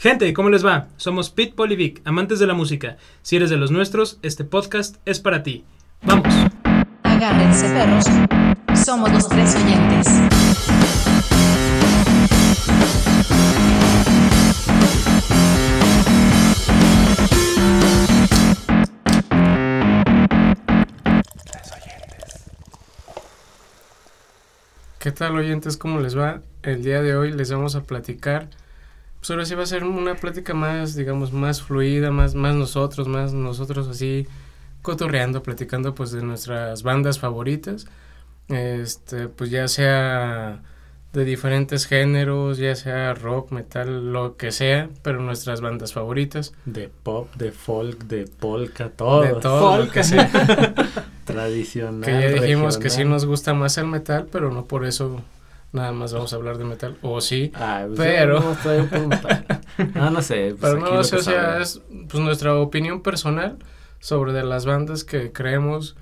Gente, ¿cómo les va? Somos Pete Polivic, amantes de la música. Si eres de los nuestros, este podcast es para ti. ¡Vamos! Agárrense perros. Somos los tres oyentes. ¿Qué tal oyentes? ¿Cómo les va? El día de hoy les vamos a platicar. Pues ahora sí va a ser una plática más, digamos, más fluida, más, más nosotros, más nosotros así cotorreando, platicando pues de nuestras bandas favoritas. Este, pues ya sea de diferentes géneros, ya sea rock, metal, lo que sea, pero nuestras bandas favoritas. De pop, de folk, de polka, todo. De todo lo que sea. Tradicional. que ya dijimos que sí regional. nos gusta más el metal, pero no por eso nada más vamos a hablar de metal. O sí, Ah, pues Pero- no. No, no sé. pues Pero no, lo o sea, es pues, nuestra opinión personal sobre de las bandas que creemos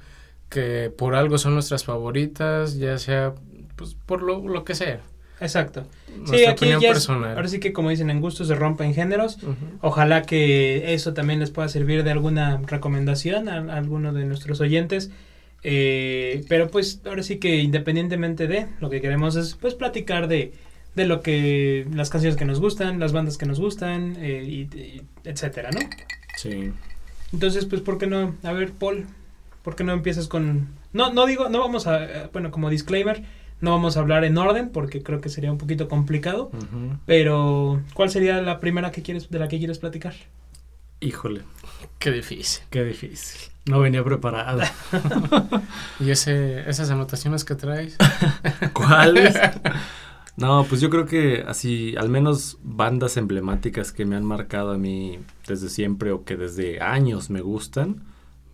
que por algo son nuestras favoritas, ya sea pues por lo, lo que sea. Exacto. Nuestra Sí, aquí opinión ya es, personal. ahora sí que como dicen, en gustos se rompen géneros. Ojalá que eso también les pueda servir de alguna recomendación a, a alguno de nuestros oyentes. Eh, pero pues ahora sí que independientemente de lo que queremos es pues platicar de, de lo que las canciones que nos gustan, las bandas que nos gustan, eh, y, y etcétera, ¿no? Sí. Entonces, pues, ¿por qué no? A ver, Paul, ¿por qué no empiezas con...? No, no digo, no vamos a... eh, Bueno, como disclaimer, no vamos a hablar en orden porque creo que sería un poquito complicado. Pero, ¿cuál sería la primera que quieres, de la que quieres platicar? Híjole, Qué difícil. qué difícil. No venía preparado. Y ese, esas anotaciones que traes. ¿Cuáles? No, pues yo creo que así, al menos bandas emblemáticas que me han marcado a mí desde siempre o que desde años me gustan.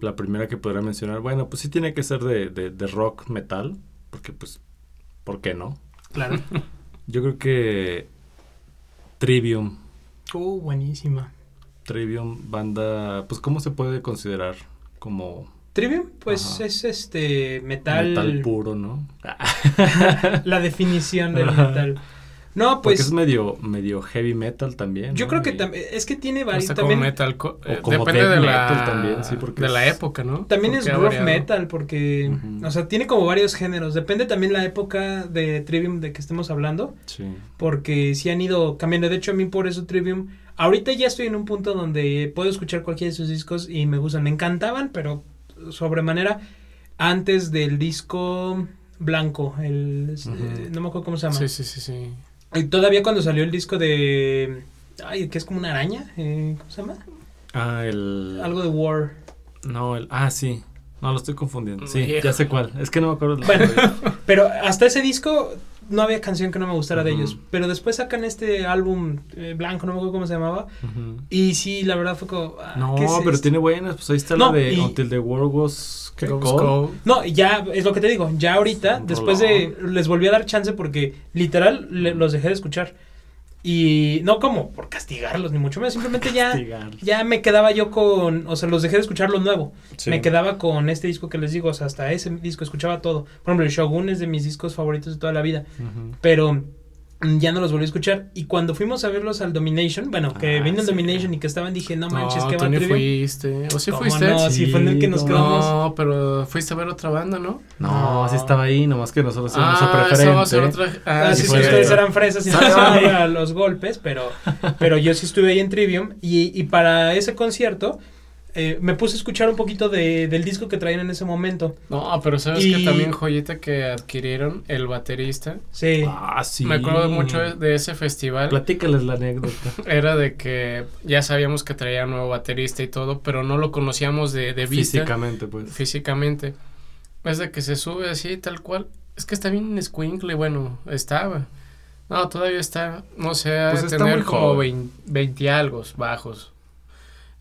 La primera que podría mencionar, bueno, pues sí tiene que ser de, de, de rock metal, porque pues, ¿por qué no? Claro. Yo creo que Trivium, uh, buenísima. Trivium, banda, pues ¿cómo se puede considerar como Trivium, pues Ajá. es este metal... metal puro, no? la definición del metal. No, Porque pues... es medio, medio heavy metal también. Yo ¿no? creo que Y- también... Es que tiene varios... Hasta como También, metal. co- eh, como depende de la, metal también, sí, porque de la época, ¿no? también es Porque rough metal porque... O sea, tiene como varios géneros. Depende también la época de Trivium de que estemos hablando. Sí. porque sí han ido cambiando. De hecho, a mí por eso Trivium, ahorita ya estoy en un punto donde puedo escuchar cualquiera de sus discos y me gustan. Me encantaban, pero sobremanera antes del disco blanco, el eh, no me acuerdo cómo se llama. Sí, sí, sí, sí. Y todavía cuando salió el disco de ay, que es como una araña, eh, ¿cómo se llama? Ah, el... Algo de War. No, el... Ah, sí. No, lo estoy confundiendo. Sí, ya sé cuál. Es que no me acuerdo. Bueno, pero hasta ese disco no había canción que no me gustara de ellos, pero después sacan este álbum eh, blanco, no me acuerdo cómo se llamaba, y sí, la verdad fue como ah, No, ¿qué es pero esto? tiene buenas. Pues ahí está No, la de y- Until the World Was... No, ya es lo que te digo. Ya ahorita, después de. Les volví a dar chance porque literal le- los dejé de escuchar. Y no como por castigarlos, ni mucho menos. Simplemente ya. Ya me quedaba yo con. O sea, los dejé de escuchar lo nuevo. Sí. Me quedaba con este disco que les digo. O sea, hasta ese disco escuchaba todo. Por ejemplo, el Shogun es de mis discos favoritos de toda la vida. Pero ya no los volví a escuchar. Y cuando fuimos a verlos al Domination, bueno, que Ah, vino el sí. Domination y que estaban, dije, no manches, no, que tú va ni Trivium. fuiste. ¿O sí ¿Cómo fuiste? no? Sí, fue en el que nos Sí, quedamos. No, pero fuiste a ver otra banda, ¿no? No, sí estaba ahí, nomás que nosotros éramos ah, a preferente. a otra. Ah, Ah, sí, sí, sí, ustedes eran fresas y no a los golpes, pero, pero yo sí estuve ahí en Trivium y, y para ese concierto eh, me puse a escuchar un poquito de, del disco que traían en ese momento. No, pero sabes Y- que también joyita que adquirieron el baterista. Sí. Ah, sí. Me acuerdo mucho de, de ese festival. Platícales la anécdota. Era de que ya sabíamos que traía nuevo baterista y todo, pero no lo conocíamos de, de vista. Físicamente, pues. Físicamente. Es de que se sube así, tal cual. Es que está bien escuincle, bueno, estaba. No, todavía está, no sé, ha Pues de tener como joven. 20 algo bajos.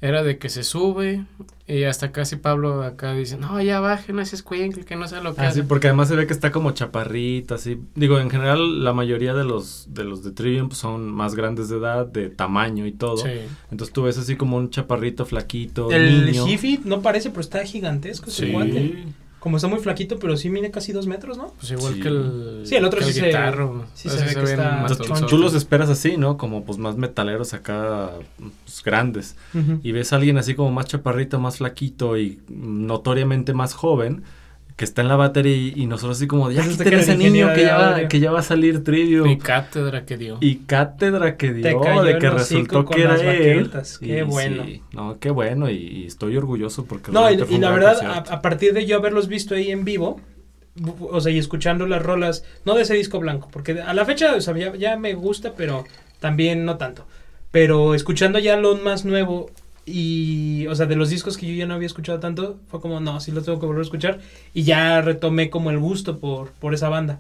Era de que se sube y hasta casi Pablo acá dice, no, ya baje, no es escuincle, que no sé lo que Ah, sí, hace". porque además se ve que está como chaparrita, así. Digo, en general, la mayoría de los de los de Trivium pues, son más grandes de edad, de tamaño y todo. Sí. Entonces tú ves así como un chaparrito flaquito, El niño. Jiffy no parece, pero está gigantesco ese Sí. Como está muy flaquito, pero sí mide casi dos metros, ¿no? Pues igual Sí. que el, Sí, el otro que sí se- guitarro. sí se ve que está. Entonces, tú los esperas así, ¿no? Como pues más metaleros acá, pues, grandes. Y ves a alguien así como más chaparrito, más flaquito y notoriamente más joven que está en la batería y, y nosotros así como, ya quiten ese niño que ya, va, que ya va a salir Trivium. Y cátedra que dio. Y cátedra que Te dio cayó de que resultó con que era las él. qué Y bueno. sí, no, qué bueno y, y estoy orgulloso porque No, y, fue la verdad, a, partir de yo haberlos visto ahí en vivo, o sea, y escuchando las rolas, no de ese disco blanco, porque a la fecha, o sea, ya, ya me gusta, pero también no tanto. Pero escuchando ya lo más nuevo y, o sea, de los discos que yo ya no había escuchado tanto, fue como, no, sí lo tengo que volver a escuchar. Y ya retomé como el gusto por, por esa banda.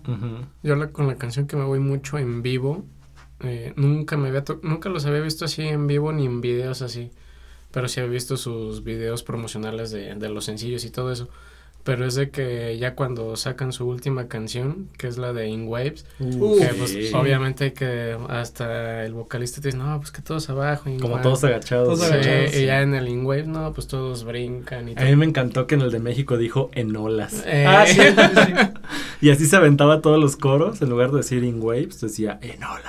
Yo la- con la canción que me voy mucho en vivo, eh, nunca me había nunca los había visto así en vivo ni en videos así, pero sí había visto sus videos promocionales de, de los sencillos y todo eso. Pero es de que ya cuando sacan su última canción, que es la de In Waves, Uh, que sí. pues obviamente que hasta el vocalista te dice, no, pues que todos abajo. In Como Waves". todos agachados. Todos Sí, agachados, y ya en el In Waves, no, pues todos brincan y A todo. mí me encantó que en el de México dijo en olas. Eh, Ah, sí, sí, sí. Y así se aventaba todos los coros. En lugar de decir in waves, decía en olas.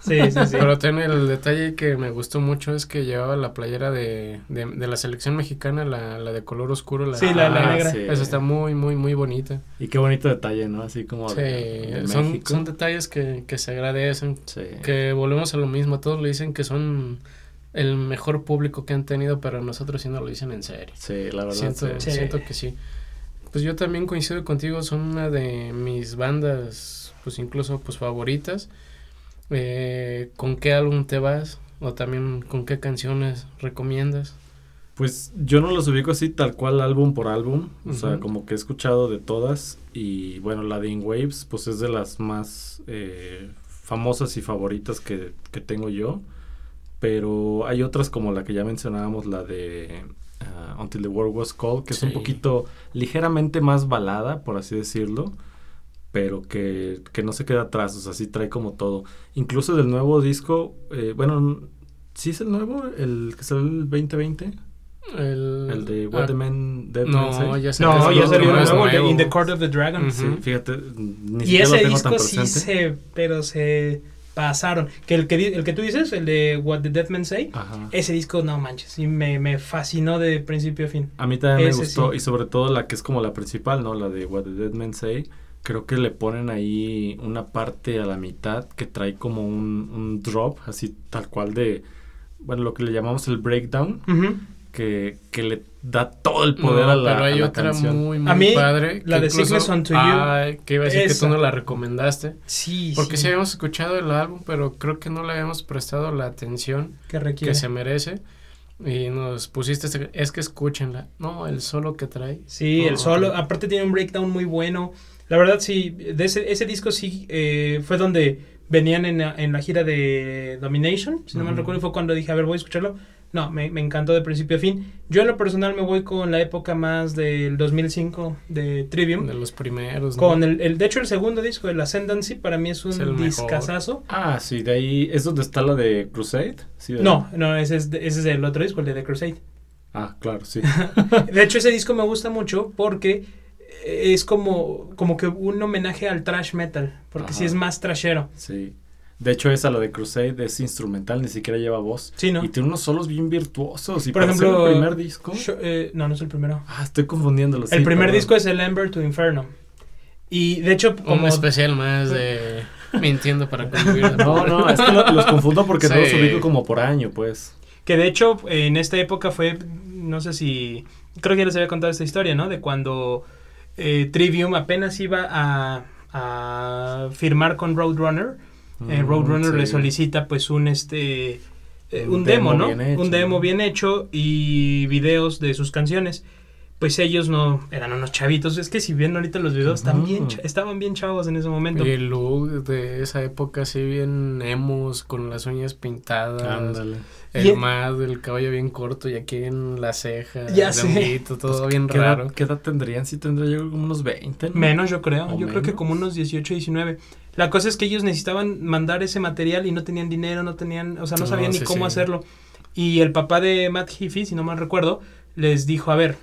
Sí, sí, sí. Pero tiene el detalle que me gustó mucho es que llevaba la playera de, de, de la selección mexicana, la, la de color oscuro. La, Sí, la- la Ah, negra. sí. Esa está muy, muy, muy bonita. Y qué bonito detalle, ¿no? Así como Sí, de, de son, son detalles que, que se agradecen. Sí. Que volvemos a lo mismo. Todos le dicen que son el mejor público que han tenido, pero nosotros sí no lo dicen en serio. Sí, la verdad. Siento. Sí. siento que sí. Pues yo también coincido contigo, son una de mis bandas, pues incluso pues favoritas. Eh, ¿Con qué álbum te vas? O también con qué canciones recomiendas. Pues yo no los ubico así tal cual álbum por álbum. O sea, como que he escuchado de todas. Y bueno, la de In Waves, pues es de las más eh, famosas y favoritas que, que tengo yo. Pero hay otras como la que ya mencionábamos, la de ah, Until the World Was Cold, que es un poquito ligeramente más balada, por así decirlo. Pero que, que no se queda atrás, o sea, sí trae como todo. Incluso del nuevo disco, eh, bueno, ¿sí es el nuevo? ¿El que salió el 2020? El, El de What ah, the Men Dead No, Say. ya sé No, ya salió nuevo, el de nuevo. In the Court of the Dragon. Ujú. Sí, fíjate, ni Y lo ese tan disco sí se, pero se pasaron. Que el que, el que tú dices, el de What the Dead Men Say, Ajá. ese disco no manches, y me, me fascinó de principio a fin. A mí también me ese gustó sí. y sobre todo la que es como la principal, ¿no? La de What the Dead Men Say. Creo que le ponen ahí una parte a la mitad que trae como un, un drop, así tal cual de, bueno, lo que le llamamos el breakdown, que, que le da todo el poder No, a la, pero hay a la otra canción. muy, muy A mí, padre. la que de Sickness Unto You. Ay, que iba a decir que tú no la recomendaste. Sí, Porque sí sí, habíamos escuchado el álbum, pero creo que no le habíamos prestado la atención que requiere. que se merece. Y nos pusiste, este- es que escúchenla. No, el solo que trae. Sí, Oh, el solo, aparte tiene un breakdown muy bueno. La verdad, sí, de ese, ese disco sí eh, fue donde venían en, la- en la gira de Domination, si no Ujú. recuerdo, fue cuando dije, a ver, voy a escucharlo. No, me, me encantó de principio a fin. Yo en lo personal me voy con la época más del 2005 de Trivium. De los primeros. ¿no? Con el, el, de hecho, el segundo disco, el Ascendancy, para mí es un Es discazazo. Ah, sí, de ahí, ¿es donde está la de Crusade? Sí. No, no, ese es, de- ese es el otro disco, el de The Crusade. Ah, claro, sí. De hecho, ese disco me gusta mucho porque es como, como que un homenaje al trash metal, porque sí Ajá. es más trashero. Sí. De hecho, esa, la de Crusade, es instrumental, ni siquiera lleva voz. Sí, ¿no? Y tiene unos solos bien virtuosos. Y Por ejemplo, el primer disco. Eh, no, no es el primero. Ah, estoy confundiéndolos. el sí, primer perdón. disco es el Ember to Inferno. Y de hecho, Un como... especial más de mintiendo para convivir. No, no, es que lo- los confundo porque Sí. no los ubico como por año, pues. Que de hecho, en esta época fue, no sé si, creo que ya les había contado esta historia, ¿no? De cuando eh, Trivium apenas iba a, a firmar con Roadrunner. Eh, Mm, Roadrunner sí. le solicita pues un este eh, Un un demo, demo ¿no? bien hecho, un demo ¿no? bien hecho y videos de sus canciones. Pues ellos no eran unos chavitos. Es que si ven ahorita los videos, bien cha- estaban bien chavos en ese momento. Y el look de esa época así bien emos, con las uñas pintadas. Ándale. El Y- mad, el cabello bien corto y aquí en la ceja. Ya el sé. honguito, todo Pues, bien ¿qué raro. Edad, ¿Qué edad tendrían? Sí, tendría yo como unos 20. ¿no? Menos, yo creo. ¿O Yo creo que menos? como unos 18, 19. La cosa es que ellos necesitaban mandar ese material y no tenían dinero, no tenían, o sea, no No, sabían ni cómo sí. hacerlo. Y el papá de Matt Heafy, si no mal recuerdo, les dijo, a ver,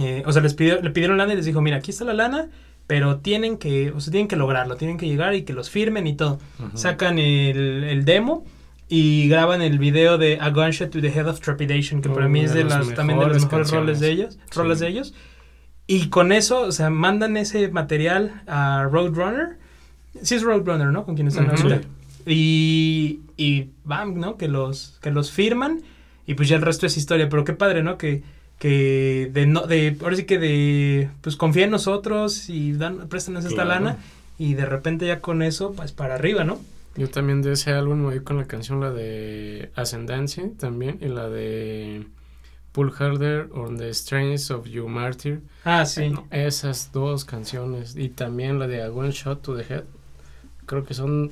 eh, o sea, les pidió, le pidieron lana y les dijo, mira, aquí está la lana, pero tienen que, o sea, tienen que lograrlo, tienen que llegar y que los firmen y todo. Sacan el, el demo y graban el video de A Gunshot to the Head of Trepidation, que para Oh, mí es de las también de los mejores roles de ellos, roles Sí. de ellos. Y con eso, o sea, mandan ese material a Roadrunner. Sí es Roadrunner, ¿no? Con quien están Ujú. ahorita. Sí. Y, y bam, ¿no? Que los, que los firman y pues ya el resto es historia. Pero qué padre, ¿no? Que, que de no, de, ahora sí que de, pues confía en nosotros y dan, préstanos esta Claro. lana y de repente ya con eso, pues para arriba, ¿no? Yo también de ese álbum me voy con la canción, la de Ascendancy también, y la de Pull Harder on the Strains of You Martyr. Ah, sí. Eh, Esas dos canciones, y también la de A One Shot to the Head, creo que son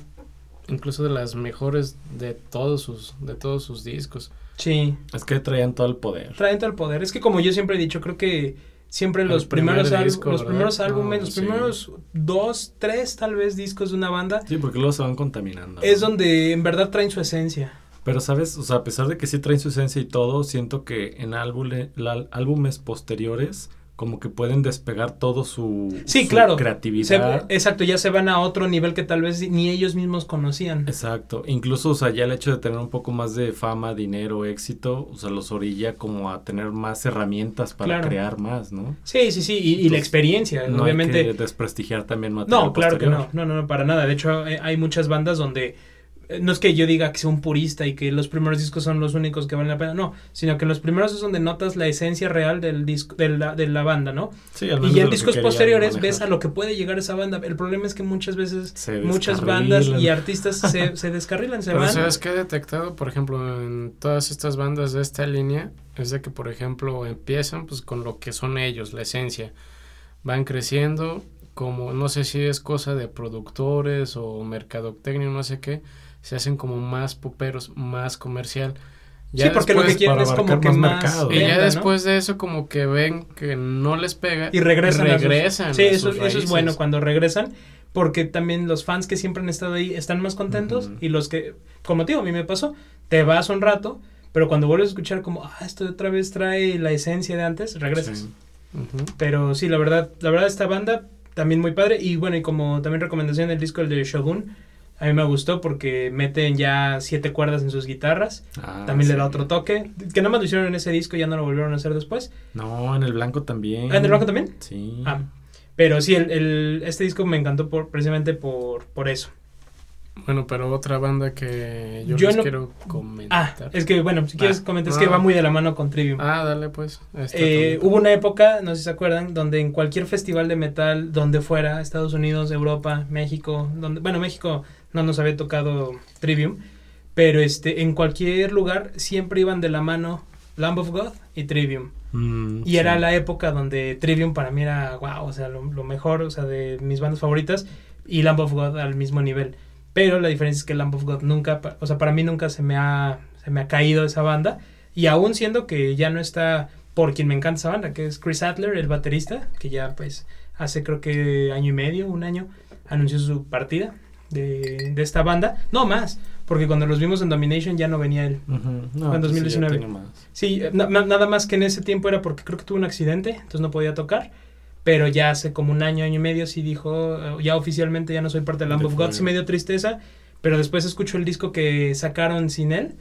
incluso de las mejores de todos sus, de todos sus discos. Sí. Es que traían todo el poder. Traen todo el poder. Es que como yo siempre he dicho, creo que siempre los primer primeros, disco, los primeros No, álbumes, los sí. primeros dos, tres tal vez discos de una banda, Sí, porque luego se van contaminando. es ¿no? donde en verdad traen su esencia. Pero, ¿sabes? O sea, a pesar de que sí traen su esencia y todo, siento que en álbumes posteriores como que pueden despegar todo su, Sí, su claro. Se- creatividad. exacto, ya se van a otro nivel que tal vez ni ellos mismos conocían. Exacto. Incluso, o sea, ya el hecho de tener un poco más de fama, dinero, éxito, o sea, los orilla como a tener más herramientas para Claro. crear más, ¿no? Sí, sí, sí, y, y la experiencia, No obviamente. hay que desprestigiar también material No, claro que no. no, no, no, para nada. De hecho, hay muchas bandas donde no es que yo diga que sea un purista y que los primeros discos son los únicos que valen la pena, no, sino que los primeros es donde notas la esencia real del disco, de la, de la banda, ¿no? Sí, al Y menos ya de en que discos querían posteriores manejar. ves a lo que puede llegar esa banda. El problema es que muchas veces muchas bandas y artistas se, se descarrilan, se Pero van. sabes que he detectado, por ejemplo, en todas estas bandas de esta línea, es de que, por ejemplo, empiezan pues con lo que son ellos, la esencia. Van creciendo, como no sé si es cosa de productores o mercadotecnia, no sé qué, se hacen como más poperos, más comercial. sí, porque lo que después- quieren para es como que más mercado. Y ya después de eso como que ven que no les pega y regresan. a sus- regresan sí, a eso, sus eso es bueno cuando regresan, porque también los fans que siempre han estado ahí están más contentos y los que, como te digo, a mí me pasó, te vas un rato, pero cuando vuelves a escuchar como, ah, esto otra vez trae la esencia de antes, regresas. Sí. Pero sí, la verdad, la verdad esta banda también muy padre y bueno, y como también recomendación el disco el de Shogun, a mí me gustó porque meten ya siete cuerdas en sus guitarras, Ah, también le da otro toque, que nada más lo hicieron en ese disco y ya no lo volvieron a hacer después. No, en el blanco también. Ah, ¿en el blanco también? Sí. Ah, pero sí, el, el- este disco me encantó por, precisamente por, por eso. Bueno, pero otra banda que yo, Yo les no- quiero Ah, comentar. es que bueno, si quieres Ah, comentar, es ah. que va muy de la mano con Trivium. Ah, dale pues. Esta Eh, hubo una época, no sé si se acuerdan, donde en cualquier festival de metal, donde fuera, Estados Unidos, Europa, México, donde, bueno, México no nos había tocado Trivium, pero este, en cualquier lugar siempre iban de la mano Lamb of God y Trivium. Mm, Y era la época donde Trivium para mí era, wow, o sea, lo, lo mejor, o sea, de mis bandas favoritas, y Lamb of God al mismo nivel. Pero la diferencia es que Lamb of God nunca, o sea, para mí nunca se me ha, se me ha caído esa banda, y aún siendo que ya no está por quien me encanta esa banda, que es Chris Adler, el baterista, que ya pues hace creo que año y medio, un año, anunció su partida de, de esta banda. No más, porque cuando los vimos en Domination ya no venía él. Ujú. No, Fue en pues sí, ya 2019. tiene más. Sí, na- na- nada más que en ese tiempo era porque creo que tuvo un accidente, entonces no podía tocar. Pero ya hace como un año, año y medio sí dijo, eh, ya oficialmente ya no soy parte de Lamb of God, sí me dio tristeza, pero después escucho el disco que sacaron sin él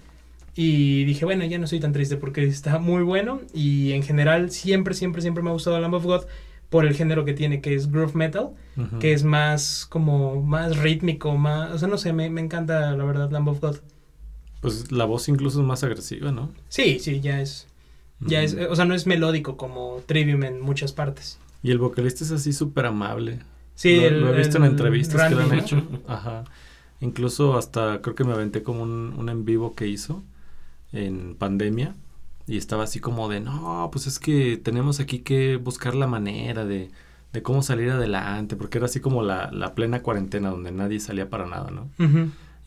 y dije, bueno, ya no soy tan triste porque está muy bueno y en general siempre, siempre, siempre me ha gustado Lamb of God por el género que tiene, que es groove metal, que es más como, más rítmico, más, o sea, no sé, me, me encanta la verdad Lamb of God. Pues la voz incluso es más agresiva, ¿no? Sí, sí, ya es, ya es, o sea, no es melódico como Trivium en muchas partes. Y el vocalista es así súper amable. Sí, lo, el- lo he visto en entrevistas que le han hecho. Ajá. Incluso hasta creo que me aventé como un, un en vivo que hizo en pandemia. Y estaba así como de, no, pues es que tenemos aquí que buscar la manera de, de cómo salir adelante. Porque era así como la, la plena cuarentena donde nadie salía para nada, ¿no?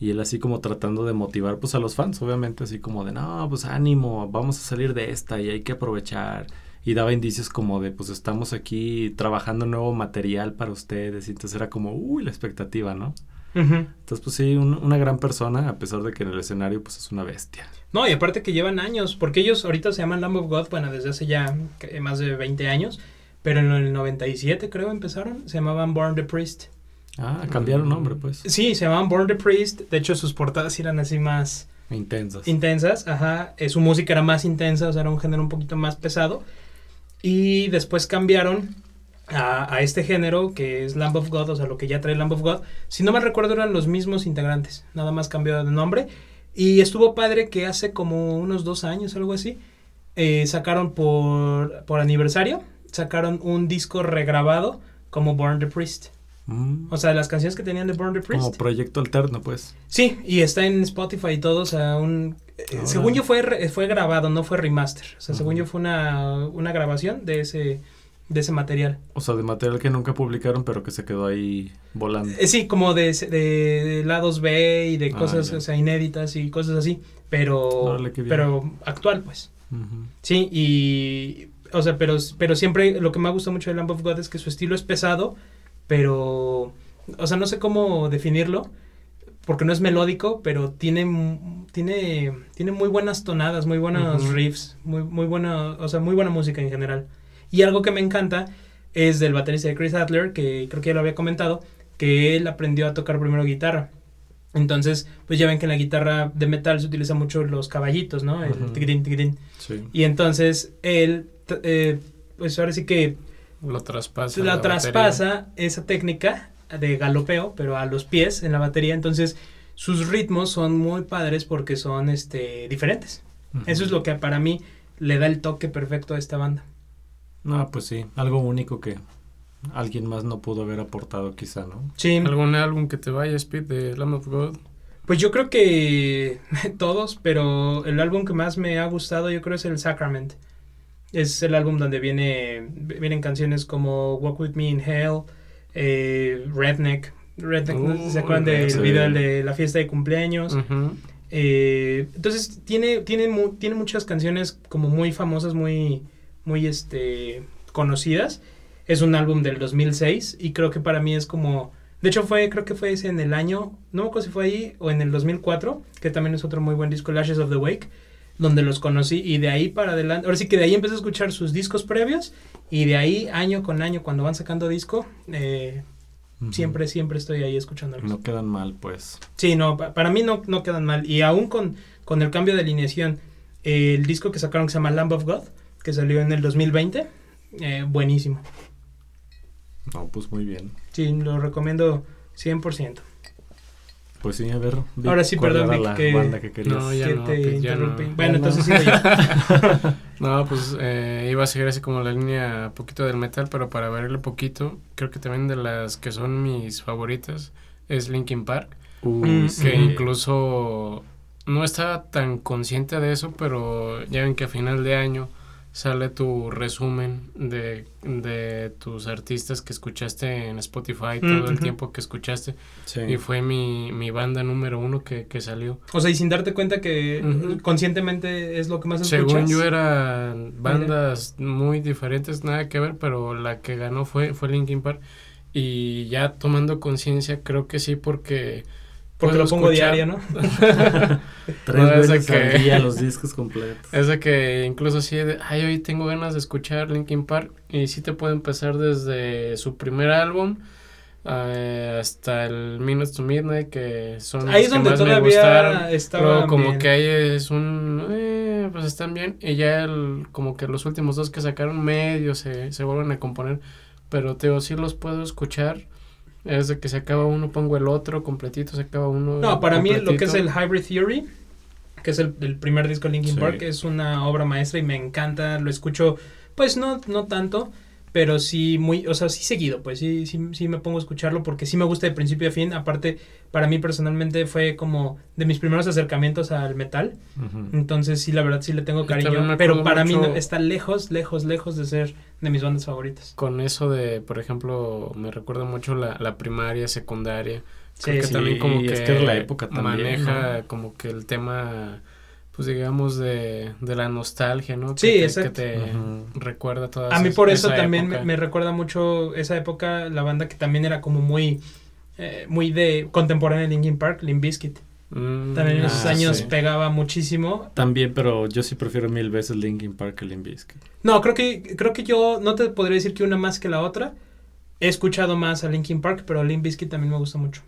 Y él así como tratando de motivar pues a los fans, obviamente, así como de, no, pues ánimo, vamos a salir de esta y hay que aprovechar. Y daba indicios como de, pues estamos aquí trabajando nuevo material para ustedes. Y entonces era como, uy, la expectativa, ¿no? Entonces, pues sí, un- una gran persona, a pesar de que en el escenario, pues es una bestia. No, y aparte que llevan años, porque ellos ahorita se llaman Lamb of God, bueno, desde hace ya más de 20 años, pero en el 97 creo empezaron, se llamaban Born the Priest. Ah, cambiaron nombre, pues. Sí, se llamaban Born the Priest, de hecho sus portadas eran así más Intensas. intensas, ajá, eh, su música era más intensa, o sea, era un género un poquito más pesado, y después cambiaron a, a este género que es Lamb of God, o sea, lo que ya trae Lamb of God, si no me recuerdo eran los mismos integrantes, nada más cambió de nombre, y estuvo padre que hace como unos dos años, algo así, eh, sacaron por, por aniversario, sacaron un disco regrabado como Born the Priest. Mm, O sea, las canciones que tenían de Born the Priest. Como proyecto alterno, pues. Sí, y está en Spotify y todo, o sea, un... eh, según yo fue, fue grabado, no fue remaster. O sea, según yo fue una, una grabación de ese, de ese material. O sea, de material que nunca publicaron, pero que se quedó ahí volando. Eh, sí, como de, de, de lados B y de Ah, cosas o sea, inéditas y cosas así, pero, pero actual, pues. Sí, y... O sea, pero, pero siempre lo que me gusta mucho de Lamb of God es que su estilo es pesado, pero... O sea, no sé cómo definirlo, porque no es melódico, pero tiene, tiene, tiene muy buenas tonadas, muy buenos riffs, muy, muy buena, o sea, muy buena música en general. Y algo que me encanta es del baterista de Chris Adler, que creo que ya lo había comentado, que él aprendió a tocar primero guitarra. Entonces, pues ya ven que en la guitarra de metal se utiliza mucho los caballitos, ¿no? El tiquitín, tiquitín. Sí. Y entonces él, eh, pues ahora sí que Lo traspasa. la, traspasa esa técnica de galopeo, pero a los pies en la batería. Entonces sus ritmos son muy padres porque son este, diferentes. Eso es lo que para mí le da el toque perfecto a esta banda. No, pues sí, algo único que alguien más no pudo haber aportado quizá, ¿no? Sí, ¿Algún álbum que te vaya, Speed, de Lamb of God? pues yo creo que todos, pero el álbum que más me ha gustado yo creo es el Sacrament. Es el álbum donde viene, vienen canciones como Walk With Me in Hell, eh, Redneck. Redneck, ¿no? Uh, ¿se acuerdan del sí. video de la fiesta de cumpleaños? Eh, entonces tiene, tiene, mu- tiene muchas canciones como muy famosas, muy, muy este, conocidas. Es un álbum del 2006 y creo que para mí es como... De hecho fue, creo que fue ese en el año, no me acuerdo si fue ahí o en el 2004, que también es otro muy buen disco, el Ashes of the Wake, donde los conocí y de ahí para adelante, ahora sí que de ahí empecé a escuchar sus discos previos y de ahí año con año cuando van sacando disco, eh, Ujú. siempre, siempre estoy ahí escuchándolos. No quedan mal, pues. Sí, no, pa- para mí no, no quedan mal. Y aún con, con el cambio de alineación, eh, el disco que sacaron que se llama Lamb of God, que salió en el 2020, eh, buenísimo. No, pues muy bien. Sí, lo recomiendo 100%. Pues sí, a ver. Ahora sí, ¿cuál perdón, Vic, la que- banda que querías? No, ya que no, te pues interrumpí. no. Bueno, Ya entonces yo. No, pues eh, iba a seguir así como la línea poquito del metal, pero para verle poquito, creo que también de las que son mis favoritas es Linkin Park, Uy, sí. que Ujú. incluso no estaba tan consciente de eso, pero ya ven que a final de año sale tu resumen de, de tus artistas que escuchaste en Spotify todo el Ujú. tiempo que escuchaste Sí. y fue mi, mi banda número uno que, que salió. O sea, y sin darte cuenta que conscientemente es lo que más escuchas. Según yo eran bandas muy diferentes, nada que ver, pero la que ganó fue, fue Linkin Park. Y ya tomando conciencia, creo que sí, porque... Porque lo pongo escuchar- diario, ¿no? Tres No, veces al que- día los discos completos. Es de que incluso sí, de, ay, hoy tengo ganas de escuchar Linkin Park. Y sí te puede empezar desde su primer álbum eh, hasta el Minutes to Midnight, que son Ahí los es que donde más me gustaron. Luego como bien. que ahí es un... eh, pues están bien. Y ya el, como que los últimos dos que sacaron medio se, se vuelven a componer. Pero Teo, sí los puedo escuchar. Es de que se acaba uno, pongo el otro, completito, se acaba uno. No, para mí lo que es el completito. Hybrid Theory, que es el, el primer disco de Linkin Sí. Park, es una obra maestra y me encanta, lo escucho, pues no, no tanto, pero sí muy, o sea, sí seguido, pues sí, sí, sí me pongo a escucharlo porque sí me gusta de principio a fin, aparte para mí personalmente fue como de mis primeros acercamientos al metal, entonces sí, la verdad sí le tengo cariño, me pero para mí mucho- no- está lejos, lejos, lejos de ser de mis bandas favoritas. Con eso de, por ejemplo, me recuerda mucho la, la primaria, secundaria. Creo Sí, que sí. también como es que, que es la época también, maneja ¿no? como que el tema, pues digamos, de, de la nostalgia, ¿no? Sí, que te, exacto. que te Ujú. recuerda toda A mí esa- por eso esa también me, me recuerda mucho esa época, la banda que también era como muy eh, muy de contemporánea de Linkin Park, Limp Bizkit. Mm, También en Ah, esos años sí. pegaba muchísimo. También, pero yo sí prefiero mil veces Linkin Park que Limp Bizkit. No, creo que, creo que yo no te podría decir que una más que la otra. He escuchado más a Linkin Park, pero Limp Bizkit también me gusta mucho.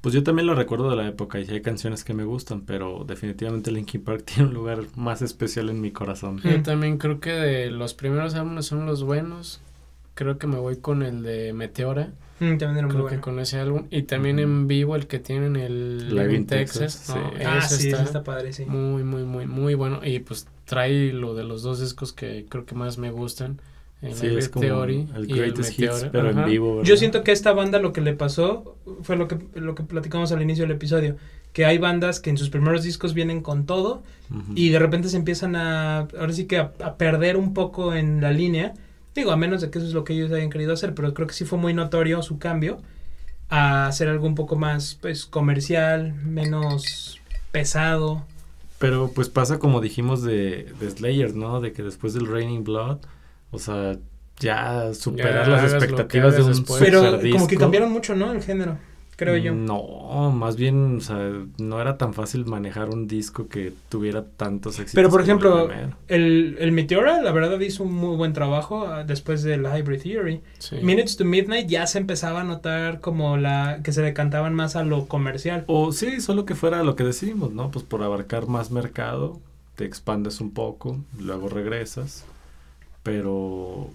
Pues yo también lo recuerdo de la época y hay canciones que me gustan, pero definitivamente Linkin Park tiene un lugar más especial en mi corazón. Yo Mm. también creo que de los primeros álbumes son los buenos. Creo que me voy con el de Meteora. Mm, también era muy Creo bueno. que con ese álbum. Y también en vivo el que tienen el Live in Texas. Texas, ¿no? sí. Ah, Ese sí, está, ese está padre, sí. muy, muy, muy, muy bueno. Y pues trae lo de los dos discos que creo que más me gustan. El Sí, Live es in como Theory el y el Greatest Hits, pero Ajá. en vivo. ¿verdad? Yo siento que a esta banda lo que le pasó fue lo que, lo que platicamos al inicio del episodio. Que hay bandas que en sus primeros discos vienen con todo y de repente se empiezan a, ahora sí que a, a perder un poco en la línea. Digo, a menos de que eso es lo que ellos hayan querido hacer, pero creo que sí fue muy notorio su cambio a hacer algo un poco más, pues, comercial, menos pesado. Pero pues pasa como dijimos de, de Slayer, ¿no? De que después del Raining Blood, o sea, ya superar Ya las expectativas de un después. Pero superdisco. como que cambiaron mucho, ¿no? El género, creo yo. No, más bien, o sea, no era tan fácil manejar un disco que tuviera tantos éxitos. Pero por ejemplo, el, el Meteora, la verdad, hizo un muy buen trabajo ah, después del Hybrid Theory. Sí. Minutes to Midnight ya se empezaba a notar como la que se decantaban más a lo comercial. O sí, solo que fuera lo que decimos, ¿no? Pues por abarcar más mercado, te expandes un poco, luego regresas. Pero,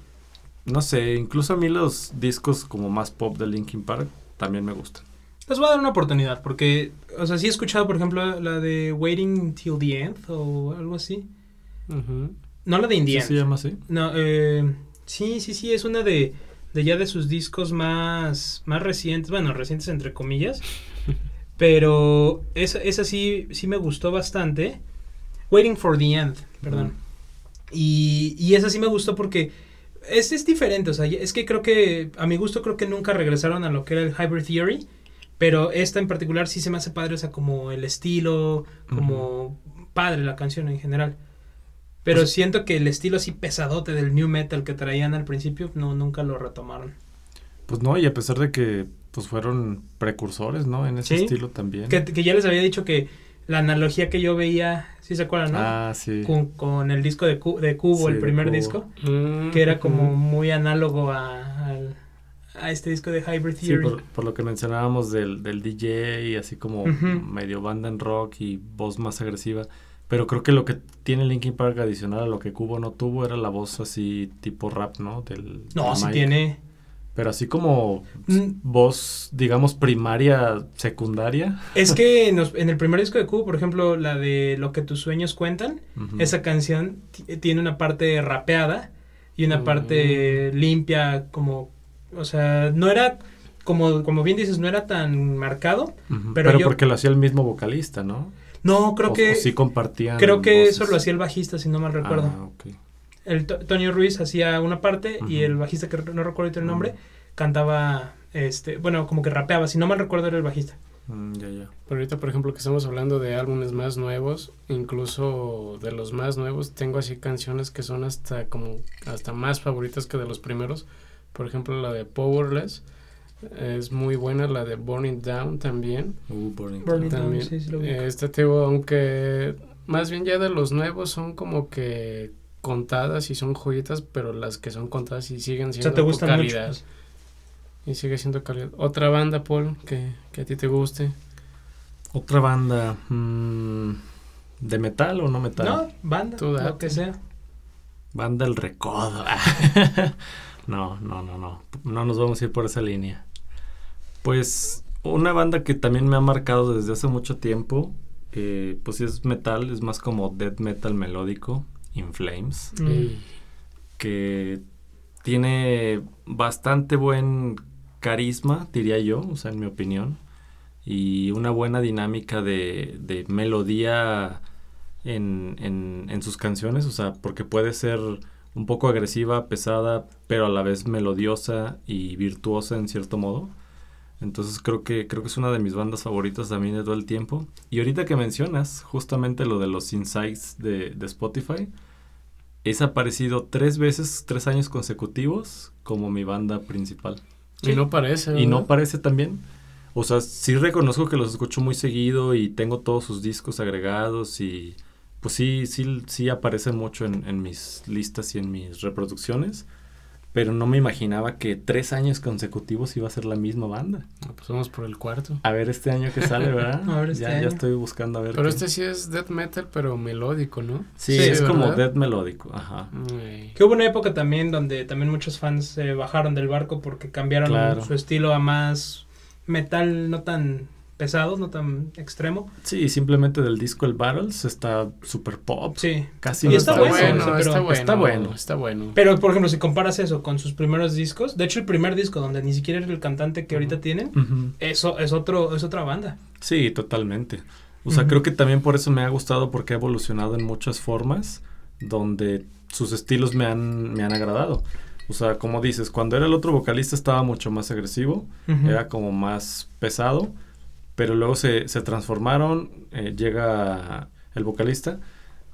no sé, incluso a mí los discos como más pop de Linkin Park también me gustan. Les voy a dar una oportunidad porque, o sea, sí he escuchado, por ejemplo, la de Waiting Till the End o algo así. No la de ¿Sí Indiana. se llama así? No, eh, sí, sí, sí, es una de, de ya de sus discos más, más recientes, bueno, recientes entre comillas, pero esa, esa sí, sí me gustó bastante. Waiting for the End, perdón. Y, y esa sí me gustó porque es, es diferente, o sea, es que creo que, a mi gusto, creo que nunca regresaron a lo que era el Hybrid Theory, pero esta en particular sí se me hace padre, o sea, como el estilo, como padre la canción en general. Pero Pues- siento que el estilo así pesadote del new metal que traían al principio, no, nunca lo retomaron. Pues no, y a pesar de que pues fueron precursores, ¿no? En ese Sí. estilo también. Que, que ya les había dicho que la analogía que yo veía, ¿sí se acuerdan, no? Ah, sí. Con, con el disco de, Cu- de Cubo, Sí, el primer Cubo. disco, Mm, que era como muy análogo a, al- a este disco de Hybrid Sí, Theory. por, por lo que mencionábamos del, del DJ y así como medio banda en rock y voz más agresiva. Pero creo que lo que tiene Linkin Park adicional a lo que Cubo no tuvo era la voz así tipo rap, ¿no? Del, no, del sí Mike. tiene. Pero así como Mm. voz, digamos, primaria, secundaria. Es que en, el primer disco de Cubo, por ejemplo, la de Lo que tus sueños cuentan, esa canción ti- tiene una parte rapeada y una Mm. parte limpia, como, o sea, no era, como, como bien dices, no era tan marcado. Pero Pero, yo- porque lo hacía el mismo vocalista, ¿no? No, creo O- que, o sí compartían. creo que voces. eso lo hacía el bajista, si no mal recuerdo. Ah, ok. El To- Toño Ruiz hacía una parte y el bajista, que no recuerdo el nombre, cantaba, este, bueno, como que rapeaba, si no mal recuerdo era el bajista. Mm, ya, ya. Pero ahorita, por ejemplo, que estamos hablando de álbumes más nuevos, incluso de los más nuevos, tengo así canciones que son hasta como hasta más favoritas que de los primeros. Por ejemplo, la de Powerless es muy buena, la de Burning Down también. Uh, Burning Burning Down. Down. también. sí, sí lo ubico. este tipo, aunque más bien ya de los nuevos son como que contadas y son joyitas, pero las que son contadas y siguen o siendo sea, te gustan mucho. calidad. Y sigue siendo calidad. Otra banda, Paul, que, que a ti te guste. Otra banda. mm, ¿De metal o no metal? No, banda, Tú lo que sea. Banda El Recodo. no, no, no, no. No nos vamos a ir por esa línea. Pues una banda que también me ha marcado desde hace mucho tiempo. eh, pues es metal, es más como death metal melódico. In Flames. Mm. Que tiene bastante buen carisma, diría yo, o sea, en mi opinión. Y una buena dinámica de, de melodía en, en, en sus canciones, o sea, porque puede ser un poco agresiva, pesada, pero a la vez melodiosa y virtuosa en cierto modo. Entonces creo que, creo que es una de mis bandas favoritas también de todo el tiempo. Y ahorita que mencionas justamente lo de los insights de, de Spotify, es aparecido tres veces, tres años consecutivos como mi banda principal. Y no parece. Y no ¿verdad? parece también. O sea, sí reconozco que los escucho muy seguido y tengo todos sus discos agregados y pues sí, sí, sí aparecen mucho en, en mis listas y en mis reproducciones. Pero no me imaginaba que tres años consecutivos iba a ser la misma banda. Pues vamos por el cuarto. A ver este año que sale, ¿verdad? A ver este ya, ya año. estoy buscando a ver. Pero qué- este sí es death metal, pero melódico, ¿no? Sí, Sí, es como death melódico, ajá. Ay. Que hubo una época también donde también muchos fans se bajaron del barco porque cambiaron Claro. su estilo a más metal no tan pesado, no tan extremo. Sí, simplemente del disco el Battles está super pop. Sí. Casi Y no está está bueno, bueno, o sea, pero- está bueno, está bueno. está bueno. Pero, por ejemplo, si comparas eso con sus primeros discos, de hecho el primer disco donde ni siquiera era el cantante que ahorita tienen, eso es otro es otra banda. Sí, totalmente. O sea, creo que también por eso me ha gustado porque ha evolucionado en muchas formas donde sus estilos me han, me han agradado. O sea, como dices, cuando era el otro vocalista estaba mucho más agresivo, era como más pesado, pero luego se, se transformaron, eh, llega el vocalista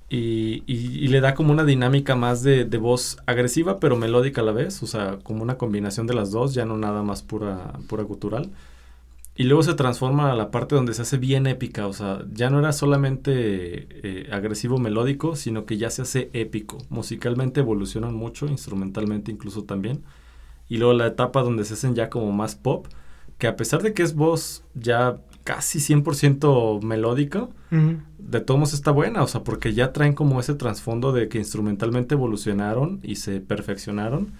y, y- le da como una dinámica más de, de voz agresiva pero melódica a la vez, o sea, como una combinación de las dos, ya no nada más pura, pura gutural. Y luego se transforma a la parte donde se hace bien épica, o sea, ya no era solamente eh, agresivo melódico, sino que ya se hace épico. Musicalmente evolucionan mucho, instrumentalmente incluso también. Y luego la etapa donde se hacen ya como más pop, que a pesar de que es voz ya casi 100% melódica, de todos modos está buena, o sea, porque ya traen como ese trasfondo de que instrumentalmente evolucionaron y se perfeccionaron.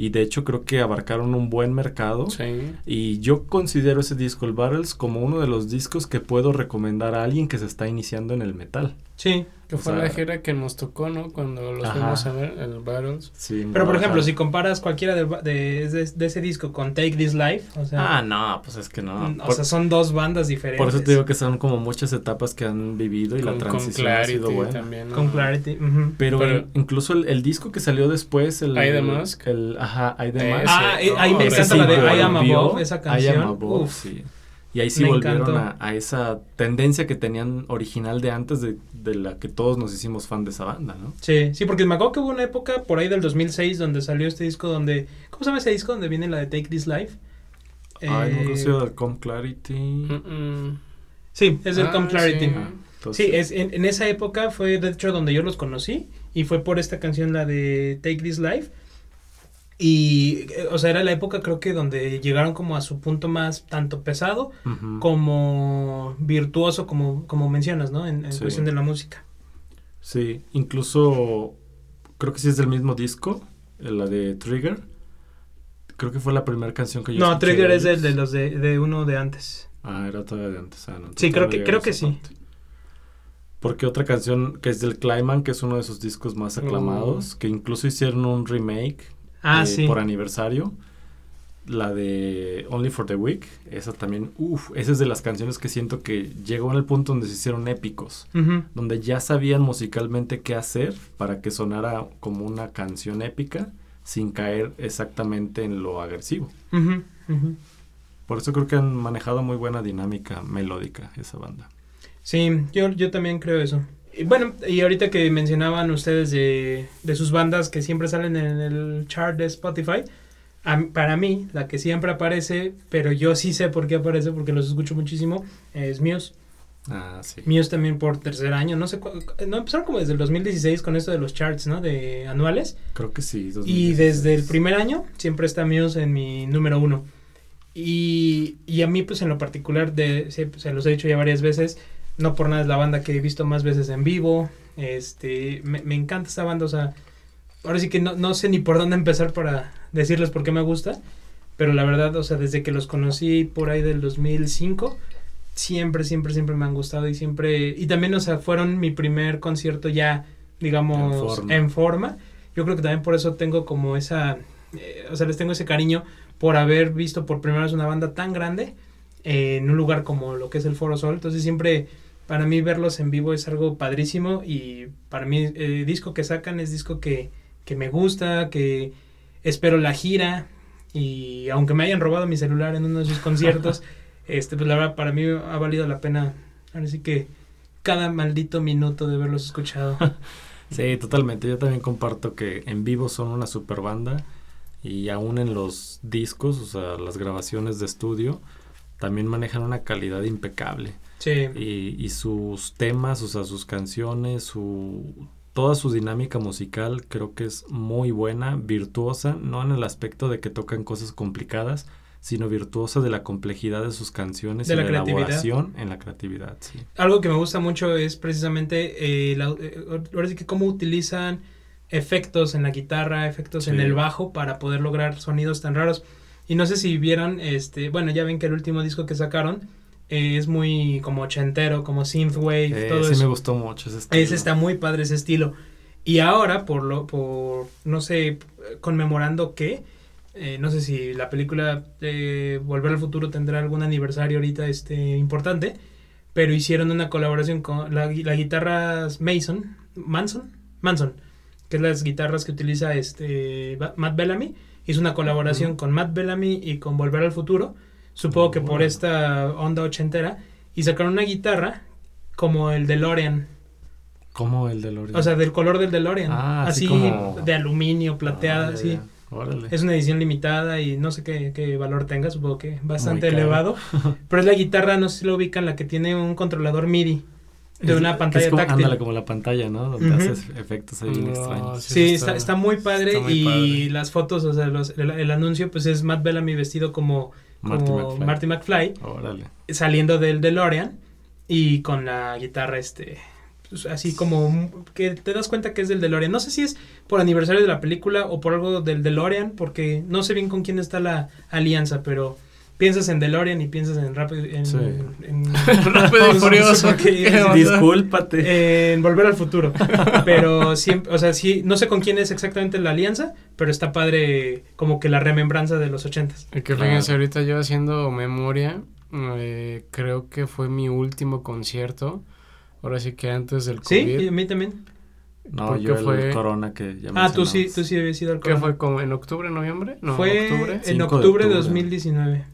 Y de hecho creo que abarcaron un buen mercado. Sí. Y yo considero ese disco, el Battles, como uno de los discos que puedo recomendar a alguien que se está iniciando en el metal. Sí. Que fue sea- la gira que nos tocó, ¿no? Cuando los Ajá. fuimos a ver, el Battles. Sí, Pero por ejemplo, si comparas cualquiera de, de, de- de ese disco con Take This Life, o sea, Ah, no, pues es que no. o Por, sea, son dos bandas diferentes. por eso te digo que son como muchas etapas que han vivido y la con, con transición ha Clarity sido buena. también. ¿no? con Clarity. Pero, Pero- in- incluso el, el disco que salió después, el... I The Mask. El, ajá, I The. Mask. Ah, eh, ahí me encanta la de I Am Above, esa I Am canción. Above, Uf. sí. Y ahí sí Me volvieron a, a esa tendencia que tenían original de antes de, de la que todos nos hicimos fan de esa banda, ¿no? Sí, sí, porque me acuerdo que hubo una época por ahí del 2006 donde salió este disco donde... ¿Cómo se llama ese disco donde viene la de Take This Life? Ay, no Eh, conocido el Com Clarity. Sí, es el Ah, Come Clarity. sí. Ah, entonces- Sí, es, en, en esa época fue de hecho donde yo los conocí y fue por esta canción, la de Take This Life. Y, eh, o sea, era la época creo que donde llegaron como a su punto más tanto pesado como virtuoso, como, como mencionas, ¿no? En, en Sí. cuestión de la música. Sí, incluso creo que sí es del mismo disco, eh, la de Trigger. Creo que fue la primera canción que yo No, Trigger es el de los de, de uno de antes. Ah, era todavía de antes. Ah, no, Sí, creo que- creo que sí. parte. Porque otra canción que es del Clyman, que es uno de sus discos más aclamados, que incluso hicieron un remake Ah, eh, sí. por aniversario. La de Only for the Week, esa también, uff, esa es de las canciones que siento que llegó en el punto donde se hicieron épicos, donde ya sabían musicalmente qué hacer para que sonara como una canción épica sin caer exactamente en lo agresivo. Por eso creo que han manejado muy buena dinámica melódica esa banda. Sí, yo, yo también creo eso. Y bueno, y ahorita que mencionaban ustedes de, de sus bandas que siempre salen en el chart de Spotify, a- para mí, la que siempre aparece, pero yo sí sé por qué aparece, porque los escucho muchísimo, es Muse. Ah, sí. Muse también por tercer año, no sé, no empezaron como desde el 2016 con esto de los charts, ¿no? De anuales. Creo que sí. Y 2016. desde el primer año siempre está Muse en mi número uno. Y, y a mí, pues en lo particular, de, se, se los he dicho ya varias veces, no por nada es la banda que he visto más veces en vivo. Este, me, me encanta esta banda, o sea, ahora sí que no, no sé ni por dónde empezar para decirles por qué me gusta, pero la verdad, o sea, desde que los conocí por ahí del 2005, siempre, siempre, siempre me han gustado y siempre, y también, o sea, fueron mi primer concierto ya, digamos, En forma. en forma. Yo creo que también por eso tengo como esa, eh, o sea, les tengo ese cariño por haber visto por primera vez una banda tan grande eh, en un lugar como lo que es el Foro Sol. Entonces siempre para mí verlos en vivo es algo padrísimo y para mí el disco que sacan es disco que, que me gusta, que espero la gira y aunque me hayan robado mi celular en uno de sus conciertos, este pues la verdad para mí ha valido la pena. Ahora sí que cada maldito minuto de verlos escuchado. Sí, totalmente. Yo también comparto que en vivo son una super banda y aún en los discos, o sea, las grabaciones de estudio, también manejan una calidad impecable. Sí. Y, y sus temas, o sea, sus canciones, su toda su dinámica musical creo que es muy buena, virtuosa, no en el aspecto de que tocan cosas complicadas, sino virtuosa de la complejidad de sus canciones De y la la, creatividad. elaboración en la creatividad, sí. Algo que me gusta mucho es precisamente, eh, la- eh, ahora sí que cómo utilizan efectos en la guitarra, efectos en el bajo para poder lograr sonidos tan raros. Y no sé si vieron, este, bueno, ya ven que el último disco que sacaron eh, es muy como ochentero, como synthwave, Eh, todo sí eso. me gustó mucho ese estilo. Ese está muy padre ese estilo. Y ahora, por lo, por, no sé, conmemorando qué, eh, no sé si la película eh, Volver al Futuro tendrá algún aniversario ahorita este importante, pero hicieron una colaboración con la, gui- la guitarra Mason, Manson, Manson, que es las guitarras que utiliza este Matt Bellamy, hizo una colaboración con Matt Bellamy y con Volver al Futuro, supongo que por esta onda ochentera, y sacaron una guitarra como el DeLorean. Como el de Lorena. O sea, del color del DeLorean. Ah, así así como- de aluminio, plateada, Ah, así. ya. Órale. Es una edición limitada y no sé qué, qué valor tenga, supongo que bastante elevado. Pero es la guitarra, no sé si lo ubican, la que tiene un controlador MIDI de Es- una pantalla es como, táctil. Ándale, como la pantalla, ¿no? Donde Ujú. haces efectos ahí No, extraños. sí. Está, está- está muy padre está muy y padre. las fotos, o sea, los- el, el anuncio pues es Matt Bellamy vestido como, Marty como McFly. Marty McFly Órale. saliendo del DeLorean y con la guitarra este pues, así como que te das cuenta que es del DeLorean. No sé si es por aniversario de la película o por algo del DeLorean porque no sé bien con quién está la alianza, pero piensas en DeLorean y piensas en rápido en, Sí. en- Rápido y Furioso. qué ¿Qué? Discúlpate. en Volver al Futuro. Pero siempre, o sea, sí, no sé con quién es exactamente la alianza, pero está padre como que la remembranza de los ochentas. Que Claro. fíjense, ahorita yo haciendo memoria, eh, creo que fue mi último concierto. Ahora sí que antes del Sí, COVID. y a mí también. No, ¿Por yo qué el fue? corona que ya Ah, tú sí, tú sí habías ido al ¿Qué Corona. fue como en octubre, noviembre? No, fue octubre. en 5 de octubre de octubre. 2019.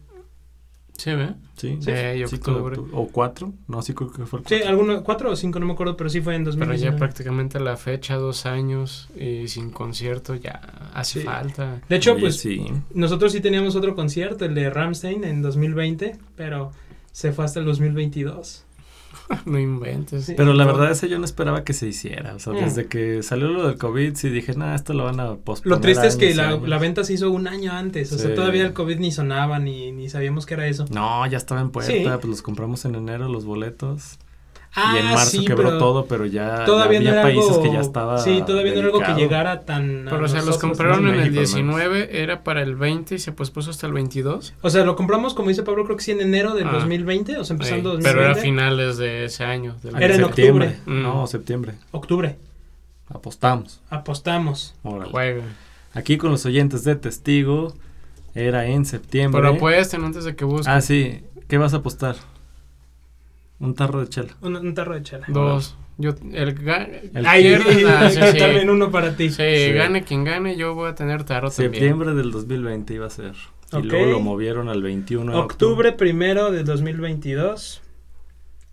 Sí, ¿ve? Sí, Sí, de octubre. ¿O cuatro? No, sí creo que fue el Sí, cuatro. alguno, cuatro o cinco, no me acuerdo, pero sí fue en Pero 2019. ya prácticamente la fecha, dos años y sin concierto, ya hace Sí. falta. De hecho, Oye, pues sí. nosotros sí teníamos otro concierto, el de Ramstein en 2020, pero se fue hasta el 2022. no inventes. Pero la verdad ese yo no esperaba que se hiciera. O sea, Mm. desde que salió lo del COVID, sí dije, nah, esto lo van a posponer. Lo triste es que la, años". la venta se hizo un año antes, o sea, todavía el COVID ni sonaba, ni, ni sabíamos que era eso. No, ya estaba en puerta, Sí. pues los compramos en enero los boletos. Ah, y en marzo sí, quebró pero todo, pero ya, Todavía ya no había era países algo, que ya estaba Sí, todavía no era algo que llegara tan... a Pero o sea, los compraron ¿no? en el México, al menos. 19, era para el 20 y se pospuso hasta el 22. O sea, lo compramos, como dice Pablo, creo que sí en enero del Ah. 2020, o sea, empezando Ey, 2020. pero era finales de ese año. del- Era en septiembre. octubre. Mm. No, septiembre. Octubre, Apostamos. apostamos. Órale. Juega. Aquí con los oyentes de testigo, era en septiembre. Pero apuesten antes de que busquen. Ah, sí. ¿Qué vas a apostar? Un tarro de chela. Un, un tarro de chela. Dos. Yo, el, ga- El Ay, pierdes, ah, sí, sí. también uno para ti. Sí, Sí. gane quien gane, yo voy a tener tarot también. Septiembre del 2020 iba a ser. Y Ok. luego lo movieron al 21 de Octubre primero de 2022.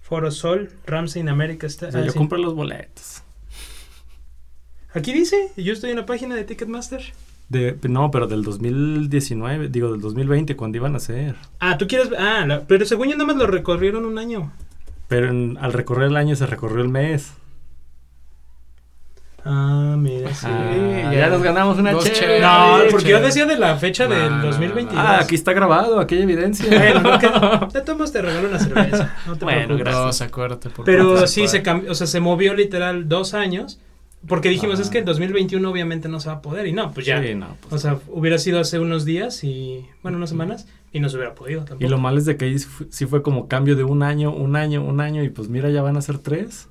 Foro Sol, Ramsey en América está. O sea, ah, yo sí. compré los boletos. Aquí dice, yo estoy en la página de Ticketmaster. De, no, pero del 2019, digo del 2020, cuando iban a ser. Ah, tú quieres. Ah, la- pero según yo nada más lo recorrieron un año. Pero en- al recorrer el año se recorrió el mes. Ah, mira, sí. Ah, ya. nos ganamos una chelas. No, porque yo chévere. decía de la fecha No, del no, 2022. Ah, aquí está grabado, aquí hay evidencia. Bueno, no, que, de todos modos te regalo una cerveza. No te Bueno, preocupes. gracias. Acuérdate. Por Pero sí, se cambió, o sea, se movió literal dos años. Porque dijimos, Ajá. es que en 2021 obviamente no se va a poder. Y no, pues ya. Sí, no, pues. O sea, hubiera sido hace unos días y, bueno, unas semanas y no se hubiera podido tampoco. y lo malo es de que ahí sí fue como cambio de un año, un año, un año, y pues mira, ya van a ser tres.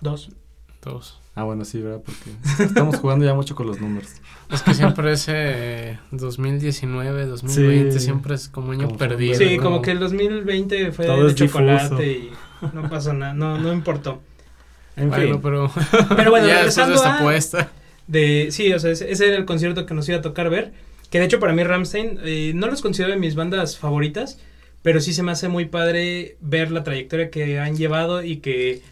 Dos. Dos. Ah, bueno, sí, ¿verdad? Porque estamos jugando ya mucho con los números. Es que siempre ese 2019, 2020, Sí. siempre es como año Como fue perdido. Sí, ¿no? como que el 2020 fue Todo de chocolate difuso. y no pasó nada, no, no importó. En Bueno, fin. pero Pero bueno, ya regresando de esta a- apuesta. De, sí, o sea, ese, ese era el concierto que nos iba a tocar ver. Que de hecho para mí Ramstein eh, no los considero de mis bandas favoritas, pero sí se me hace muy padre ver la trayectoria que han llevado y que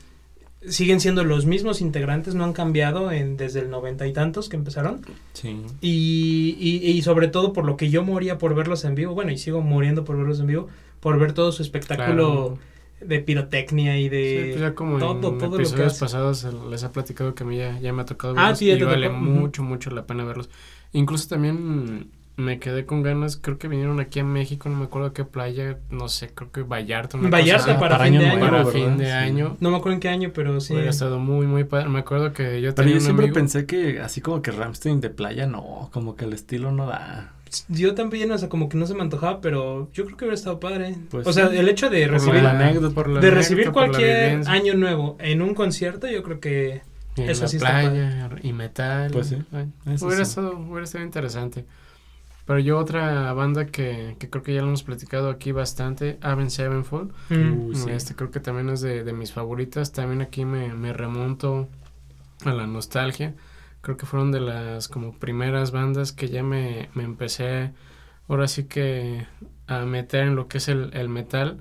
siguen siendo los mismos integrantes, no han cambiado en, desde el noventa y tantos que empezaron. Sí. Y, y, y sobre todo por lo que yo moría por verlos en vivo, bueno, y sigo muriendo por verlos en vivo, por ver todo su espectáculo Claro. de pirotecnia y Sí, de pues ya como todo, en todo lo que episodios pasados les ha platicado que a mí ya, ya me ha tocado Ah, verlos sí, ya y vale tocó, mucho, mucho la pena verlos. Incluso también me quedé con ganas, creo que vinieron aquí a México, no me acuerdo qué playa, no sé, creo que Vallarta. una Vallarta para para fin año de año. Para ¿verdad? fin de Sí. año. No me acuerdo en qué año, pero sí. Hubiera estado muy, muy padre. Me acuerdo que yo Pero tenía yo un siempre amigo- pensé que así como que Ramstein de playa, no, como que el estilo no da. Yo también, o sea, como que no se me antojaba, pero yo creo que hubiera estado padre. Pues o sea, sí. el hecho de por recibir, la anécdota, por la de anécdota, recibir por la cualquier año nuevo en un concierto, yo creo que Y en Eso la sí está playa y metal. Pues sí, hubiera, sí. estado, hubiera estado interesante. Pero yo otra banda que, que creo que ya lo hemos platicado aquí bastante, Avenged Sevenfold. mm, sí. Este creo que también es de, de mis favoritas. También aquí me, me remonto a la nostalgia. Creo que fueron de las como primeras bandas que ya me, me empecé ahora sí que a meter en lo que es el, el metal.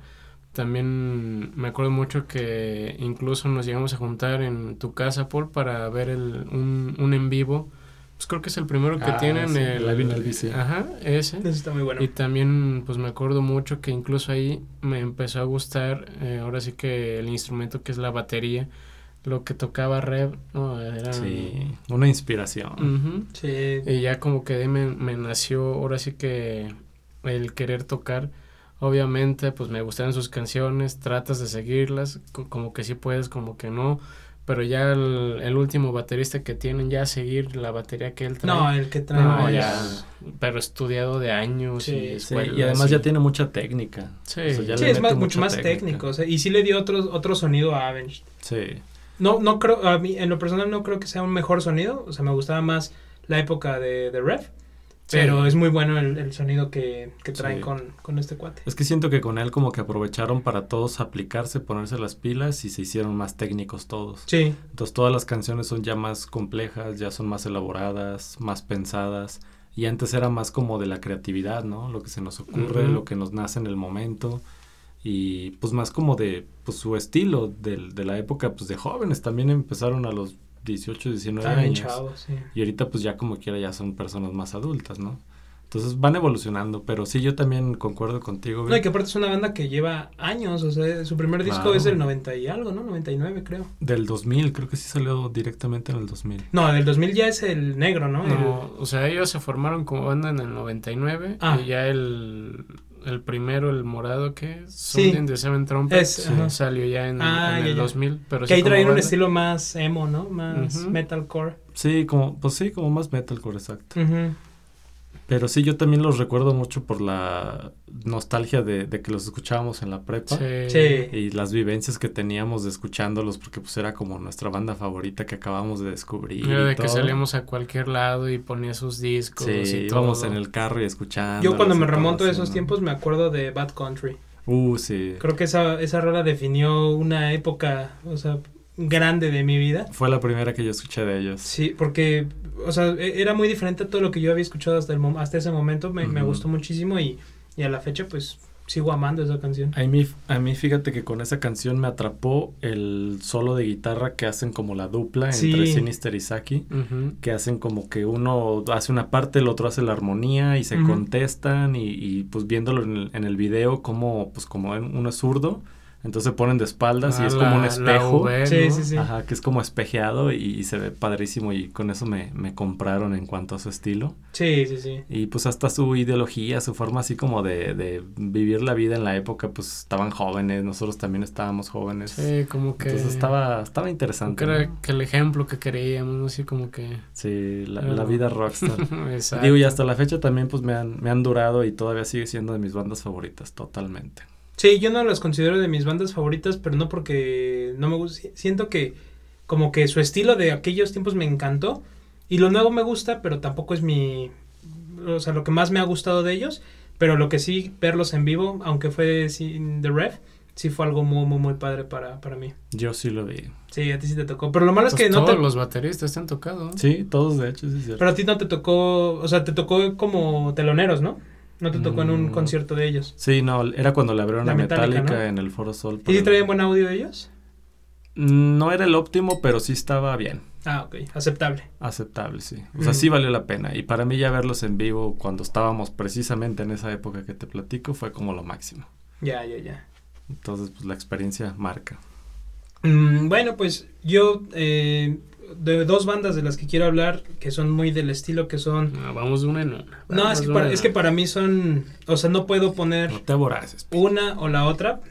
También me acuerdo mucho que incluso nos llegamos a juntar en tu casa, Paul, para ver el, un, un en vivo. Pues creo que es el primero que Ah, tienen. sí, el, Live in Elvis, sí. Ajá, ese. eso está muy bueno. Y también, pues me acuerdo mucho que incluso ahí me empezó a gustar, eh, ahora sí que el instrumento que es la batería, lo que tocaba Rev, ¿no? Era... Sí, una inspiración. Ujú. Sí. Y ya como que me, me nació, ahora sí que el querer tocar. Obviamente, pues me gustan sus canciones, tratas de seguirlas, co- como que sí puedes, como que no. Pero ya el, el último baterista que tienen, ya seguir la batería que él trae. No, el que trae. No, es- ya, pero estudiado de años Sí, y sí, y además ya tiene mucha técnica. Sí. O sea, ya Sí, le es más, mucho más técnica. técnico. o sea, y sí le dio otro, otro sonido a Avenged. Sí. No, no creo, a mí, en lo personal no creo que sea un mejor sonido. O sea, me gustaba más la época de, de Rev. Pero es muy bueno el, el sonido que, que traen Sí. con, con este cuate. Es que siento que con él como que aprovecharon para todos aplicarse, ponerse las pilas y se hicieron más técnicos todos. Sí, Entonces todas las canciones son ya más complejas, ya son más elaboradas, más pensadas. Y antes era más como de la creatividad, ¿no? Lo que se nos ocurre, lo que nos nace en el momento. Y pues más como de pues, su estilo del- de, la época pues de jóvenes. También empezaron a los 18, 19 también años. chavos, sí. Y ahorita pues ya como quiera ya son personas más adultas, ¿no? Entonces van evolucionando, pero sí yo también concuerdo contigo. No, y que aparte es una banda que lleva años, o sea, su primer disco Claro. es del 90 y algo, ¿no? 99 creo. Del 2000, creo que sí salió directamente en el 2000. No, del 2000 ya es el negro, ¿no? No, o sea, ellos se formaron como banda en el 99 Ah. y ya el, el primero, el morado que Sí. Something de Seven Trumpets Es, ajá. salió ya en, Ah, en ya, el ya. dos-mil, pero que sí ahí traen un estilo más emo, ¿no? Más Ujú. metalcore. Sí, como, pues sí, como más metalcore, exacto. Ujú. Pero sí, yo también los recuerdo mucho por la nostalgia de, de que los escuchábamos en la prepa. Sí. Sí. Y las vivencias que teníamos de escuchándolos, porque pues era como nuestra banda favorita que acabamos de descubrir. Era y de que salíamos a cualquier lado y ponía sus discos Sí, y todo. íbamos en el carro y escuchando. Yo cuando me remonto a esos tiempos me acuerdo de Bad Country. Uh, sí. Creo que esa, esa rola definió una época, o sea, grande de mi vida. Fue la primera que yo escuché de ellos. Sí, porque, o sea, e- era muy diferente a todo lo que yo había escuchado hasta, el mom- hasta ese momento. Me, me gustó muchísimo y, y a la fecha, pues, sigo amando esa canción. A mí, a mí fíjate que con esa canción me atrapó el solo de guitarra que hacen como la dupla entre Sí. Sinister y Saki. Que hacen como que uno hace una parte, el otro hace la armonía y se contestan y, y, pues viéndolo en el, en el video como pues como en- uno es zurdo, entonces se ponen de espaldas y Ah, es como un la- la espejo. V, Sí, ¿no? sí, sí. Ajá, que es como espejeado y, y se ve padrísimo y con eso me, me compraron en cuanto a su estilo. Sí, sí, sí. Y pues hasta su ideología, su forma así como de, de vivir la vida en la época, pues estaban jóvenes, nosotros también estábamos jóvenes. Sí, como que... Entonces estaba, estaba interesante. ¿no? que el ejemplo que queríamos, ¿no? Así como que... Sí, la, Pero- la vida rockstar. Exacto. Digo, y hasta la fecha también pues me han, me han durado y todavía sigue siendo de mis bandas favoritas, totalmente. Sí, yo no las considero de mis bandas favoritas, pero no porque no me gusta. Siento que como que su estilo de aquellos tiempos me encantó y lo nuevo me gusta, pero tampoco es mi, o sea, lo que más me ha gustado de ellos. Pero lo que sí, verlos en vivo, aunque fue sin The Rev, sí fue algo muy, muy, muy padre para, para mí. Yo sí lo vi. Sí, a ti sí te tocó. Pero lo malo es Pues que no todos te... los bateristas te han tocado. Sí, todos de hecho, sí es cierto. Pero a ti no te tocó, o sea, te tocó como teloneros, ¿no? No te tocó en un Mm. concierto de ellos. Sí, no, era cuando le abrieron La a Metallica, Metallica, ¿no? en el Foro Sol. ¿Y si el- traían buen audio ellos? No era el óptimo, pero sí estaba bien. Ah, ok, aceptable. Aceptable, sí. O sea, Mm. sí valió la pena. Y para mí ya verlos en vivo cuando estábamos precisamente en esa época que te platico fue como lo máximo. Ya, ya, ya. Entonces, pues la experiencia marca. Mm, bueno, pues yo eh, de dos bandas de las que quiero hablar que son muy del estilo que son... No, vamos de una en una. No, Vamos es que, para, es que para mí son... O sea, no puedo poner No te aboraces. una o la otra.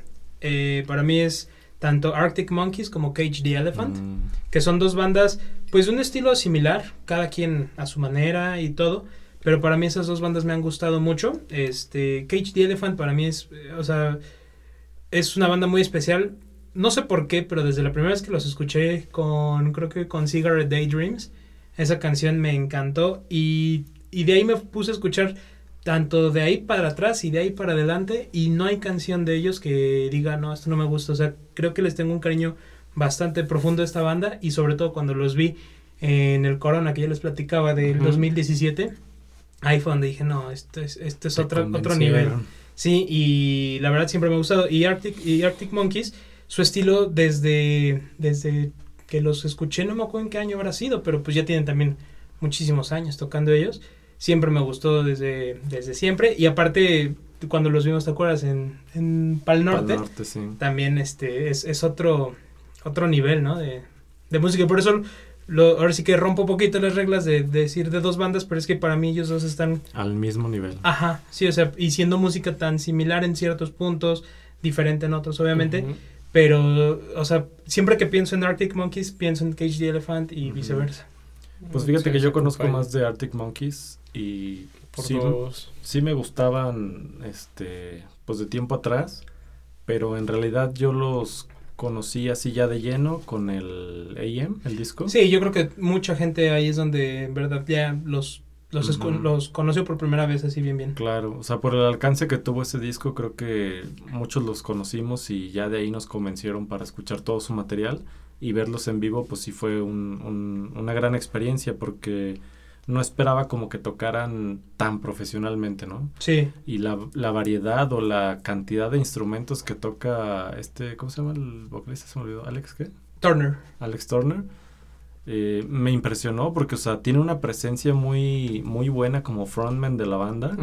Eh, para mí es tanto Arctic Monkeys como Cage the Elephant, Mm, que son dos bandas pues de un estilo similar, cada quien a su manera y todo. Pero para mí esas dos bandas me han gustado mucho. Este, Cage the Elephant para mí es, eh, o sea, es una banda muy especial. No sé por qué, pero desde la primera vez que los escuché con, creo que con Cigarette Daydreams, esa canción me encantó y, y de ahí me puse a escuchar tanto de ahí para atrás y de ahí para adelante y no hay canción de ellos que diga, no, esto no me gusta. O sea, creo que les tengo un cariño bastante profundo a esta banda y sobre todo cuando los vi en el Corona que yo les platicaba del Ujú. 2017, ahí fue donde dije, no, esto es, esto es te otro, otro nivel. Sí, y la verdad siempre me ha gustado. Y Arctic, y Arctic Monkeys, su estilo desde, desde que los escuché, no me acuerdo en qué año habrá sido, pero pues ya tienen también muchísimos años tocando ellos. Siempre me gustó desde, desde siempre. Y aparte, cuando los vimos, ¿te acuerdas? En, en Pal Pal Norte, norte, sí. también este es, es otro, otro nivel, ¿no? De, de música. Por eso, lo, ahora sí que rompo un poquito las reglas de, de decir de dos bandas, pero es que para mí ellos dos están Al mismo nivel. Ajá, sí, o sea, y siendo música tan similar en ciertos puntos, diferente en otros, obviamente. Pero, o sea, siempre que pienso en Arctic Monkeys, pienso en Cage the Elephant y viceversa. Pues fíjate Sí, que yo conozco más de Arctic Monkeys y Por sí, sí me gustaban, este, pues de tiempo atrás, pero en realidad yo los conocí así ya de lleno con el AM, el disco. Sí, yo creo que mucha gente ahí es donde, en verdad, ya los, los, Ujú. los conoció por primera vez así bien, bien. Claro, o sea, por el alcance que tuvo ese disco, creo que muchos los conocimos y ya de ahí nos convencieron para escuchar todo su material y verlos en vivo, pues sí fue un- un- una gran experiencia porque no esperaba como que tocaran tan profesionalmente, ¿no? Sí, Y la, la variedad o la cantidad de instrumentos que toca este, ¿cómo se llama el vocalista? Se me olvidó, ¿Alex qué? Turner. Alex Turner. Eh, me impresionó porque, o sea, tiene una presencia muy, muy buena como frontman de la banda.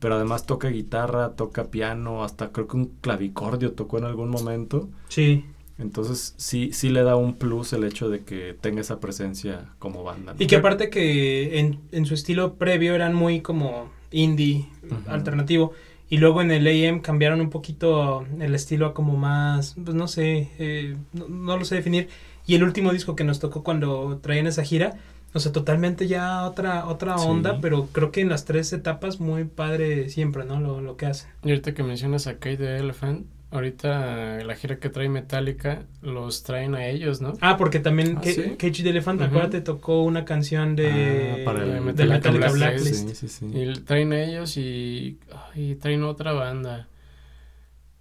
Pero además toca guitarra, toca piano, hasta creo que un clavicordio tocó en algún momento. Sí. Entonces sí, sí le da un plus el hecho de que tenga esa presencia como banda. ¿no? Y que aparte que en, en su estilo previo eran muy como indie, alternativo. Y luego en el AM cambiaron un poquito el estilo a como más, pues no sé, eh, no, no lo sé definir. Y el último disco que nos tocó cuando traían esa gira, o sea, totalmente ya otra otra Sí. onda, pero creo que en las tres etapas muy padre siempre, ¿no? Lo, lo que hacen. Y ahorita que mencionas a Kate the Elephant, ahorita la gira que trae Metallica los traen a ellos, ¿no? Ah, porque también Ah, Ca- ¿sí? Cage the Elephant, Ujú. acuérdate, tocó una canción de, Ah, para el de Metallica Metallica Blacklist. Blacklist. Sí, sí, sí. Y traen a ellos y, y traen otra banda.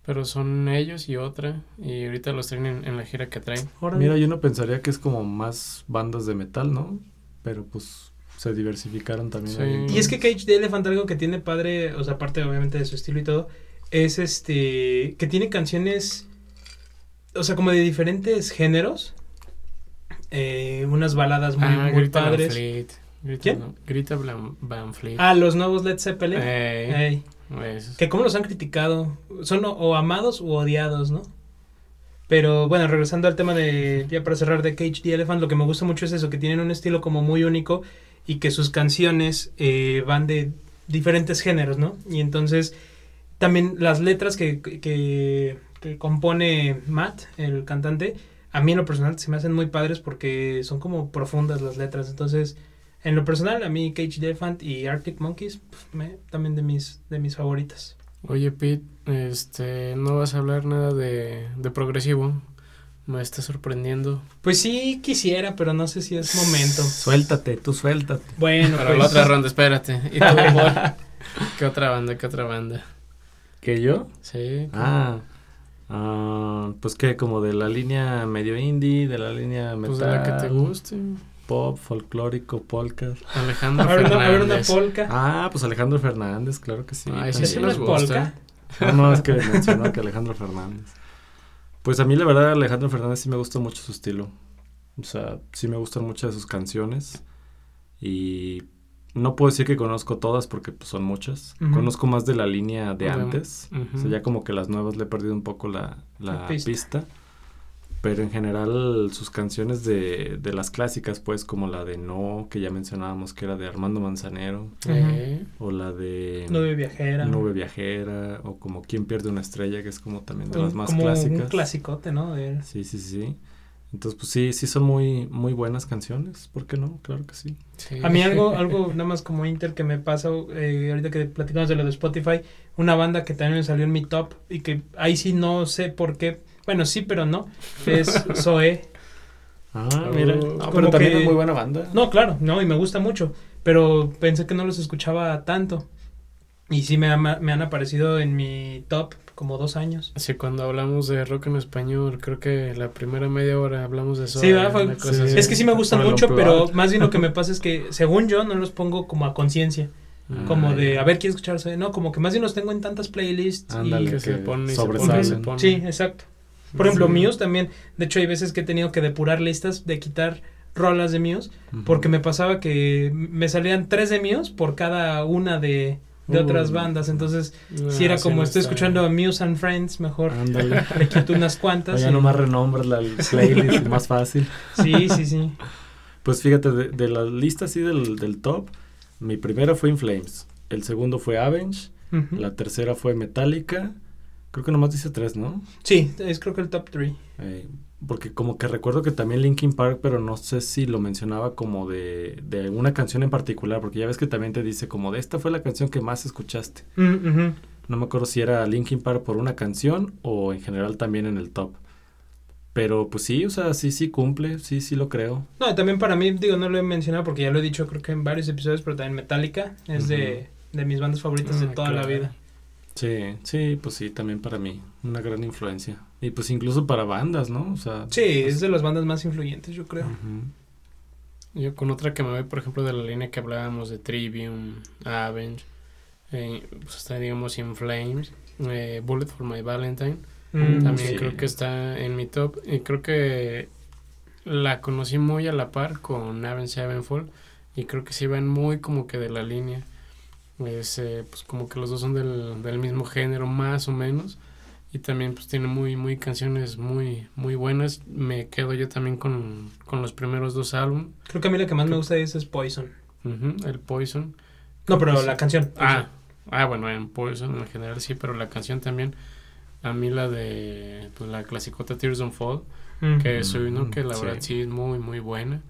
Pero son ellos y otra. Y ahorita los traen en, en la gira que traen. Órale. Mira, yo no pensaría que es como más bandas de metal, ¿no? Pero pues se diversificaron también. Sí. ahí. Y es que Cage the Elephant algo que tiene padre, o sea, aparte obviamente de su estilo y todo, es este que tiene canciones, o sea, como de diferentes géneros, eh, unas baladas muy, ah, muy Grita Van padres. Fleet. Grita, ¿Quién? Grita Van, Fleet. Ah, los nuevos Led Zeppelin. Ey, Ey, que cómo los han criticado, son o, o amados u odiados, ¿no? Pero bueno, regresando al tema de, ya para cerrar, de Cage the Elephant, lo que me gusta mucho es eso, que tienen un estilo como muy único y que sus canciones eh, van de diferentes géneros, ¿no? Y entonces también las letras que, que, que compone Matt, el cantante, a mí en lo personal se me hacen muy padres porque son como profundas las letras. Entonces, en lo personal, a mí Cage the Elephant y Arctic Monkeys, pf, me- también de mis, de mis favoritas. Oye, Pete, este, no vas a hablar nada de, de progresivo. Me está sorprendiendo. Pues sí quisiera, pero no sé si es momento. Suéltate, tú suéltate. Bueno, Para pues, la otra ronda, espérate. ¿Y tú? ¿Qué otra banda? ¿Qué otra banda? ¿Que yo? Sí. Ah, ah, pues que como de la línea medio indie, de la línea metal, pues de la que te guste. Pop, folclórico, polka. Alejandro ver, una, a ver una Fernández. polka. Ah, pues Alejandro Fernández, claro que sí. Sí, sí ¿Eso no nos es gusta. polka? No, no, es que mencionó que Alejandro Fernández. Pues a mí la verdad Alejandro Fernández sí me gusta mucho su estilo. O sea, sí me gustan muchas de sus canciones. Y no puedo decir que conozco todas porque pues, son muchas. Conozco más de la línea de antes. O sea, ya como que las nuevas le he perdido un poco la, la La pista. pista. Pero en general sus canciones de, de las clásicas, pues como la de No, que ya mencionábamos que era de Armando Manzanero, o la de Nube viajera. Nube Viajera, o como Quién pierde una estrella, que es como también de Un- las más como clásicas. un clasicote, ¿no? De- Sí, sí, sí. Entonces, pues sí, sí son muy, muy buenas canciones. ¿Por qué no? Claro que sí. sí. A mí algo, algo nada más como Inter que me pasa, eh, ahorita que platicamos de lo de Spotify, una banda que también me salió en mi top y que ahí sí no sé por qué, bueno sí pero no, es Zoe. Ah, mira. No, pero también que- es muy buena banda. No, claro, no, y me gusta mucho, pero pensé que no los escuchaba tanto. Y sí me, ha- me han aparecido en mi top como dos años. Sí, cuando hablamos de rock en español, creo que la primera media hora hablamos de eso. Sí, ¿verdad? Fue- sí. Es que sí me gustan mucho, pero más bien lo que me pasa es que, según yo, no los pongo como a conciencia. Ah, Como de, a ver, quiero escuchar Zoe. No, como que más bien los tengo en tantas playlists. y- que que, se pone y se sobresalen. pone y se pone. Sí, exacto. Por ejemplo, Sí. Muse también. De hecho, hay veces que he tenido que depurar listas de quitar rolas de Muse. Porque me pasaba que me salían tres de Muse por cada una de, de otras bandas. Entonces, Ah, si era como no estoy escuchando a Muse and Friends, mejor Ándale. le quito unas cuantas. ya y- nomás renombras la playlist más fácil. Sí, sí, sí. Pues fíjate, de, de la lista así del, del top, mi primera fue In Flames, el segundo fue Avenge, la tercera fue Metallica, creo que nomás dice tres, ¿no? Sí, es creo que el top 3. Eh, porque como que recuerdo que también Linkin Park, pero no sé si lo mencionaba como de, de una canción en particular, porque ya ves que también te dice como de esta fue la canción que más escuchaste. No me acuerdo si era Linkin Park por una canción o en general también en el top. Pero pues sí, o sea, sí, sí cumple, sí, sí lo creo. No, también para mí, digo, no lo he mencionado porque ya lo he dicho creo que en varios episodios, pero también Metallica es de, de mis bandas favoritas de Ah, toda la vida. Sí, sí, pues sí, también para mí, una gran influencia. Y pues incluso para bandas, ¿no? O sea, Sí, es de las bandas más influyentes, yo creo. Yo con otra que me voy, por ejemplo, de la línea que hablábamos de Trivium, Avenge, eh, pues está, digamos, In Flames, eh, Bullet for My Valentine. Mm, También sí. creo que está en mi top. Y creo que la conocí muy a la par con Avenged Sevenfold. Y creo que sí van muy como que de la línea. Es, eh, pues como que los dos son del, del mismo género, más o menos. Y también pues tiene muy, muy canciones muy, muy buenas. Me quedo yo también con, con los primeros dos álbumes. Creo que a mí la que más me gusta de es Poison. El Poison. No, pero Pues- la canción. Ah, ah, bueno, en Poison en general sí, pero la canción también. A mí la de pues, la clasicota Tears Don't Fall, Mm. que soy uno que la Sí. verdad sí es muy, muy buena.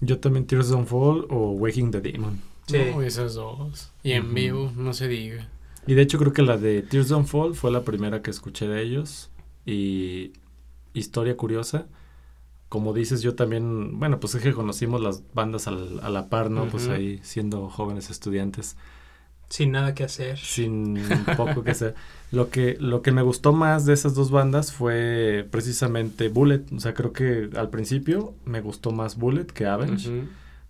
Yo también Tears Don't Fall o Waking the Demon. Sí. No, esas dos. Y en vivo, no se diga. Y de hecho creo que la de Tears Don't Fall fue la primera que escuché de ellos. Y historia curiosa. Como dices, yo también, bueno, pues es que conocimos las bandas al- a la par, ¿no? Pues ahí siendo jóvenes estudiantes. Sin nada que hacer. sin poco que sea. Lo que, lo que me gustó más de esas dos bandas fue precisamente Bullet. O sea, creo que al principio me gustó más Bullet que Avenge, Ujú.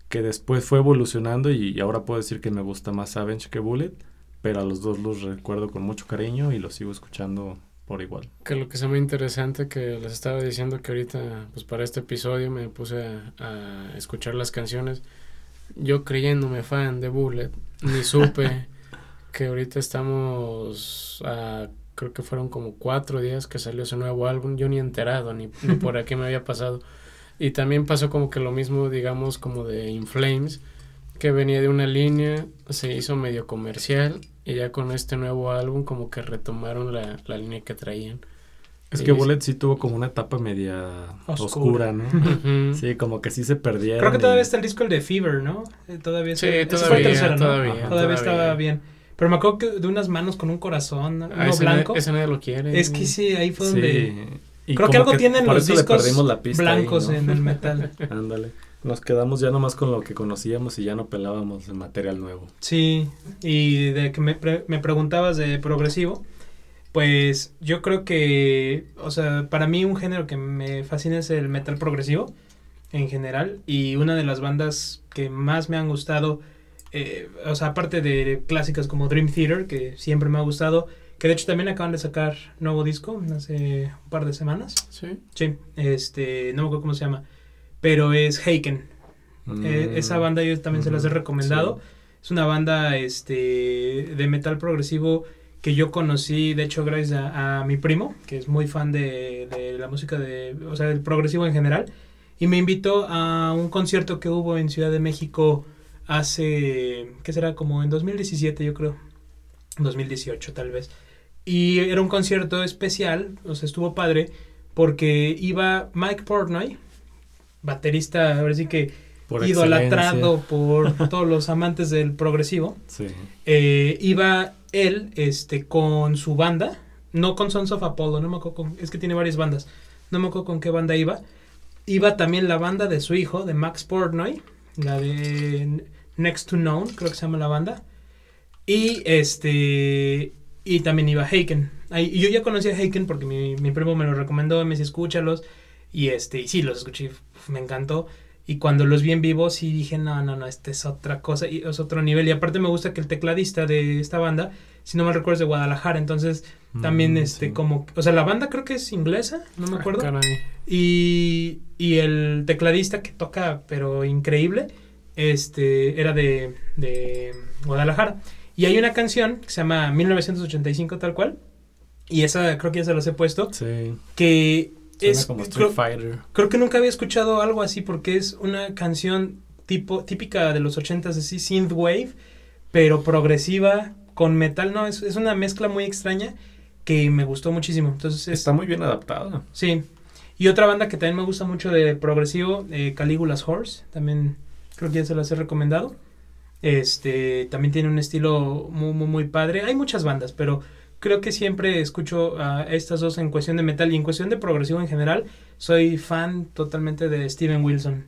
Que después fue evolucionando y ahora puedo decir que me gusta más Avenge que Bullet, pero a los dos los recuerdo con mucho cariño y los sigo escuchando por igual. Que lo que se me interesante que les estaba diciendo que ahorita, pues para este episodio me puse a, a escuchar las canciones. Yo creyéndome fan de Bullet, ni supe que ahorita estamos a, creo que fueron como cuatro días que salió ese nuevo álbum. Yo ni enterado, ni, ni por aquí me había pasado. Y también pasó como que lo mismo, digamos, como de In Flames, que venía de una línea, se hizo medio comercial y ya con este nuevo álbum como que retomaron la, la línea que traían. Es Sí, que sí. Bullet sí tuvo como una etapa media Oscura. oscura, ¿no? Sí, como que sí se perdieron. Creo que todavía y- está el disco el de Fever, ¿no? Eh, Todavía Sí, fue el todavía, tercero, ¿no? todavía, Ajá. Todavía estaba bien. Pero me acuerdo que de unas manos con un corazón, uno Ah, ese, blanco. na- ese nadie lo quiere. Es que sí, ahí fue donde... Sí. Y Creo que algo tienen por los eso le discos perdimos la pista ahí, blancos ¿no? en el metal. Ándale. Nos quedamos ya nomás con lo que conocíamos y ya no pelábamos el material nuevo. Sí, y de que me, pre- me preguntabas de progresivo, pues yo creo que, o sea, para mí un género que me fascina es el metal progresivo en general y una de las bandas que más me han gustado, eh, o sea, aparte de clásicas como Dream Theater, que siempre me ha gustado, que de hecho también acaban de sacar nuevo disco hace un par de semanas. Sí. Sí, este, no me acuerdo cómo se llama, pero es Haken. Eh, Mm. esa banda yo también se las he recomendado. sí. Es una banda este de metal progresivo que yo conocí, de hecho, gracias a, a mi primo, que es muy fan de, de la música de, o sea, del progresivo en general, y me invitó a un concierto que hubo en Ciudad de México hace, ¿qué será? Como en 2017, yo creo. 2018 tal vez. Y era un concierto especial, o sea, estuvo padre, porque iba Mike Portnoy, baterista, ahora sí que Por idolatrado excelencia. por todos los amantes del progresivo. Sí. Eh, iba él este, con su banda, no con Sons of Apollo, no me acuerdo con- es que tiene varias bandas, no me acuerdo con qué banda iba. Iba también la banda de su hijo, de Max Portnoy, la de Next to Known, creo que se llama la banda. Y este y también iba Haken. Ahí, y yo ya conocía a Haken porque mi, mi primo me lo recomendó, me decía escúchalos. Y este, y sí, los escuché, me encantó. Y cuando los vi en vivo, sí dije, no, no, no, este es otra cosa, y es otro nivel. Y aparte me gusta que el tecladista de esta banda, si no me recuerdo, es de Guadalajara. Entonces, también, Mm, este, sí. como, o sea, la banda creo que es inglesa, no me Ah, acuerdo. caray. Y, y el tecladista que toca, pero increíble, este, era de, de Guadalajara. Y hay una canción que se llama 1985 tal cual. Y esa creo que ya se las he puesto. Sí. Que Suena es... como Street creo, Fighter. creo que nunca había escuchado algo así porque es una canción tipo, típica de los 80s, así, synthwave, pero progresiva, con metal. No, es, es una mezcla muy extraña que me gustó muchísimo. Entonces es, Está muy bien adaptada. Sí. Y otra banda que también me gusta mucho de progresivo, eh, Caligula's Horse, también creo que ya se las he recomendado. Este, también tiene un estilo muy, muy, padre. Hay muchas bandas, pero creo que siempre escucho a estas dos en cuestión de metal y en cuestión de progresivo en general. Soy fan totalmente de Steven Wilson.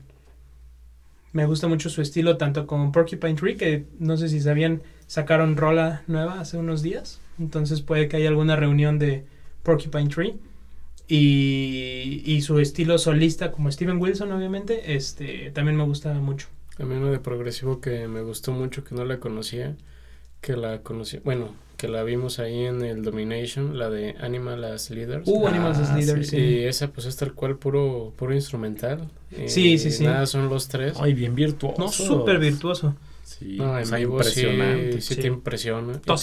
Me gusta mucho su estilo, tanto con Porcupine Tree, que no sé si sabían, sacaron rola nueva hace unos días. Entonces puede que haya alguna reunión de Porcupine Tree. Y, y su estilo solista, como Steven Wilson, obviamente, este también me gusta mucho. También una de progresivo que me gustó mucho, que no la conocía, que la conocí, bueno, que la vimos ahí en el Domination, la de Animal as Leaders. Uh, Ah, Animals as Leaders, sí. sí. Y esa pues es tal cual puro, puro instrumental. Sí, sí, sí. Nada, son los tres. Ay, bien virtuoso. No, súper virtuoso. Sí, no, o sea, vivo sí, impresionante. sí, sí. te impresiona. Creo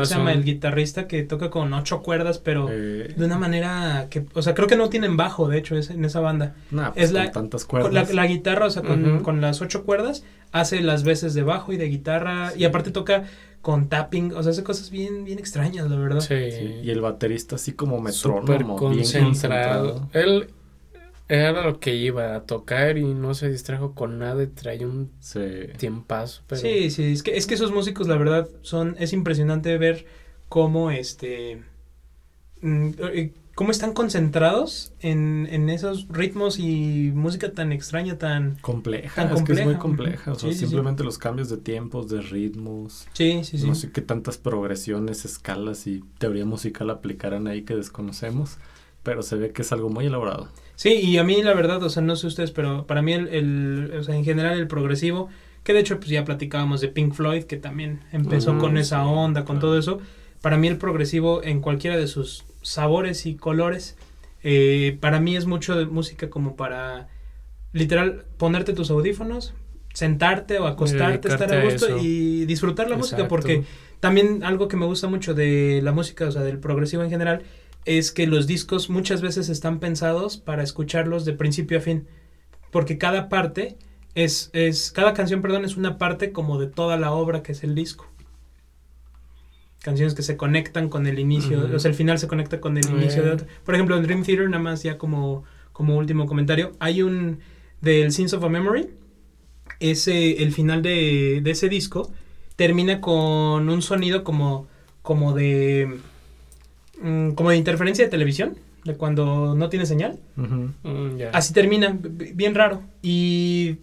que se llama el guitarrista que toca con ocho cuerdas, pero Eh, de una manera que, o sea, creo que no tienen bajo, de hecho, es, en esa banda. nah, pues es la- con tantas Con cuerdas. la, la guitarra, o sea, con, las ocho cuerdas, hace las veces de bajo y de guitarra, y aparte toca con tapping, o sea, hace cosas bien, bien extrañas, la verdad. Sí. Sí, Y el baterista así como Súper metrónomo. bien concentrado. Él era lo que iba a tocar y no se distrajo con nada y traía un Sí. tiempazo. Pero Sí, sí, es que, es que esos músicos, la verdad, son, es impresionante ver cómo, este, mm, eh, cómo están concentrados en, en esos ritmos y música tan extraña, tan, Compleja, Tan es que es muy compleja, compleja. O sea, Sí, sí, sí. simplemente los cambios de tiempos, de ritmos. sí, sí, sí. No sé qué tantas progresiones, escalas y teoría musical aplicarán ahí que desconocemos. Pero se ve que es algo muy elaborado. Sí, y a mí la verdad, o sea, no sé ustedes, pero para mí el, el- o sea, en general el progresivo, que de hecho pues ya platicábamos de Pink Floyd, que también empezó con esa sí, onda, con todo eso, para mí el progresivo en cualquiera de sus sabores y colores, eh, para mí es mucho de música como para, literal, ponerte tus audífonos, sentarte o acostarte, estar a gusto y disfrutar la música, porque también algo que me gusta mucho de la música, o sea, del progresivo en general, es que los discos muchas veces están pensados para escucharlos de principio a fin. Porque cada parte es, es, cada canción, perdón, es una parte como de toda la obra que es el disco. Canciones que se conectan con el inicio, o sea, el final se conecta con el inicio de otro. Por ejemplo, en Dream Theater, nada más ya como, como último comentario, hay un del Sins of a Memory, ese, el final de, de ese disco termina con un sonido como, como de mm, como de interferencia de televisión, de cuando no tiene señal. Mm. Así termina, bien raro. Y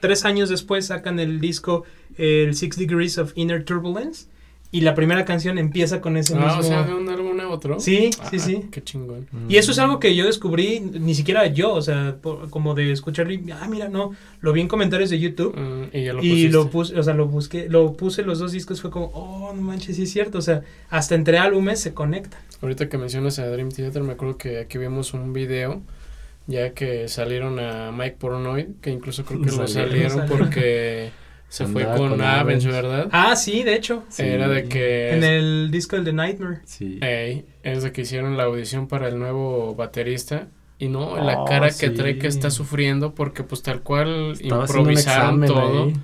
tres años después sacan el disco el Six Degrees of Inner Turbulence y la primera canción empieza con ese Ah, mismo... o sea, de un álbum a otro. Sí, sí, Ah, sí. Qué chingón. Y eso es algo que yo descubrí, ni siquiera yo, o sea, por- como de escucharlo y, ah, mira, no, lo vi en comentarios de YouTube Mm, y ya lo y pusiste. lo puse, o sea, lo busqué, lo puse los dos discos, fue como, oh, no manches, sí es cierto, o sea, hasta entre álbumes se conecta. Ahorita que mencionas a Dream Theater, me acuerdo que aquí vimos un video ya que salieron a Mike Pornoy, que incluso creo que lo Salieron. salieron porque se fue con con Avenge. ¿verdad? Ah, sí, de hecho. Sí. Era de que... En el disco del The Nightmare. Sí. Ey, es de que hicieron la audición para el nuevo baterista y no, la Oh, cara que trae que está sufriendo porque pues tal cual Estaba improvisaron todo ahí.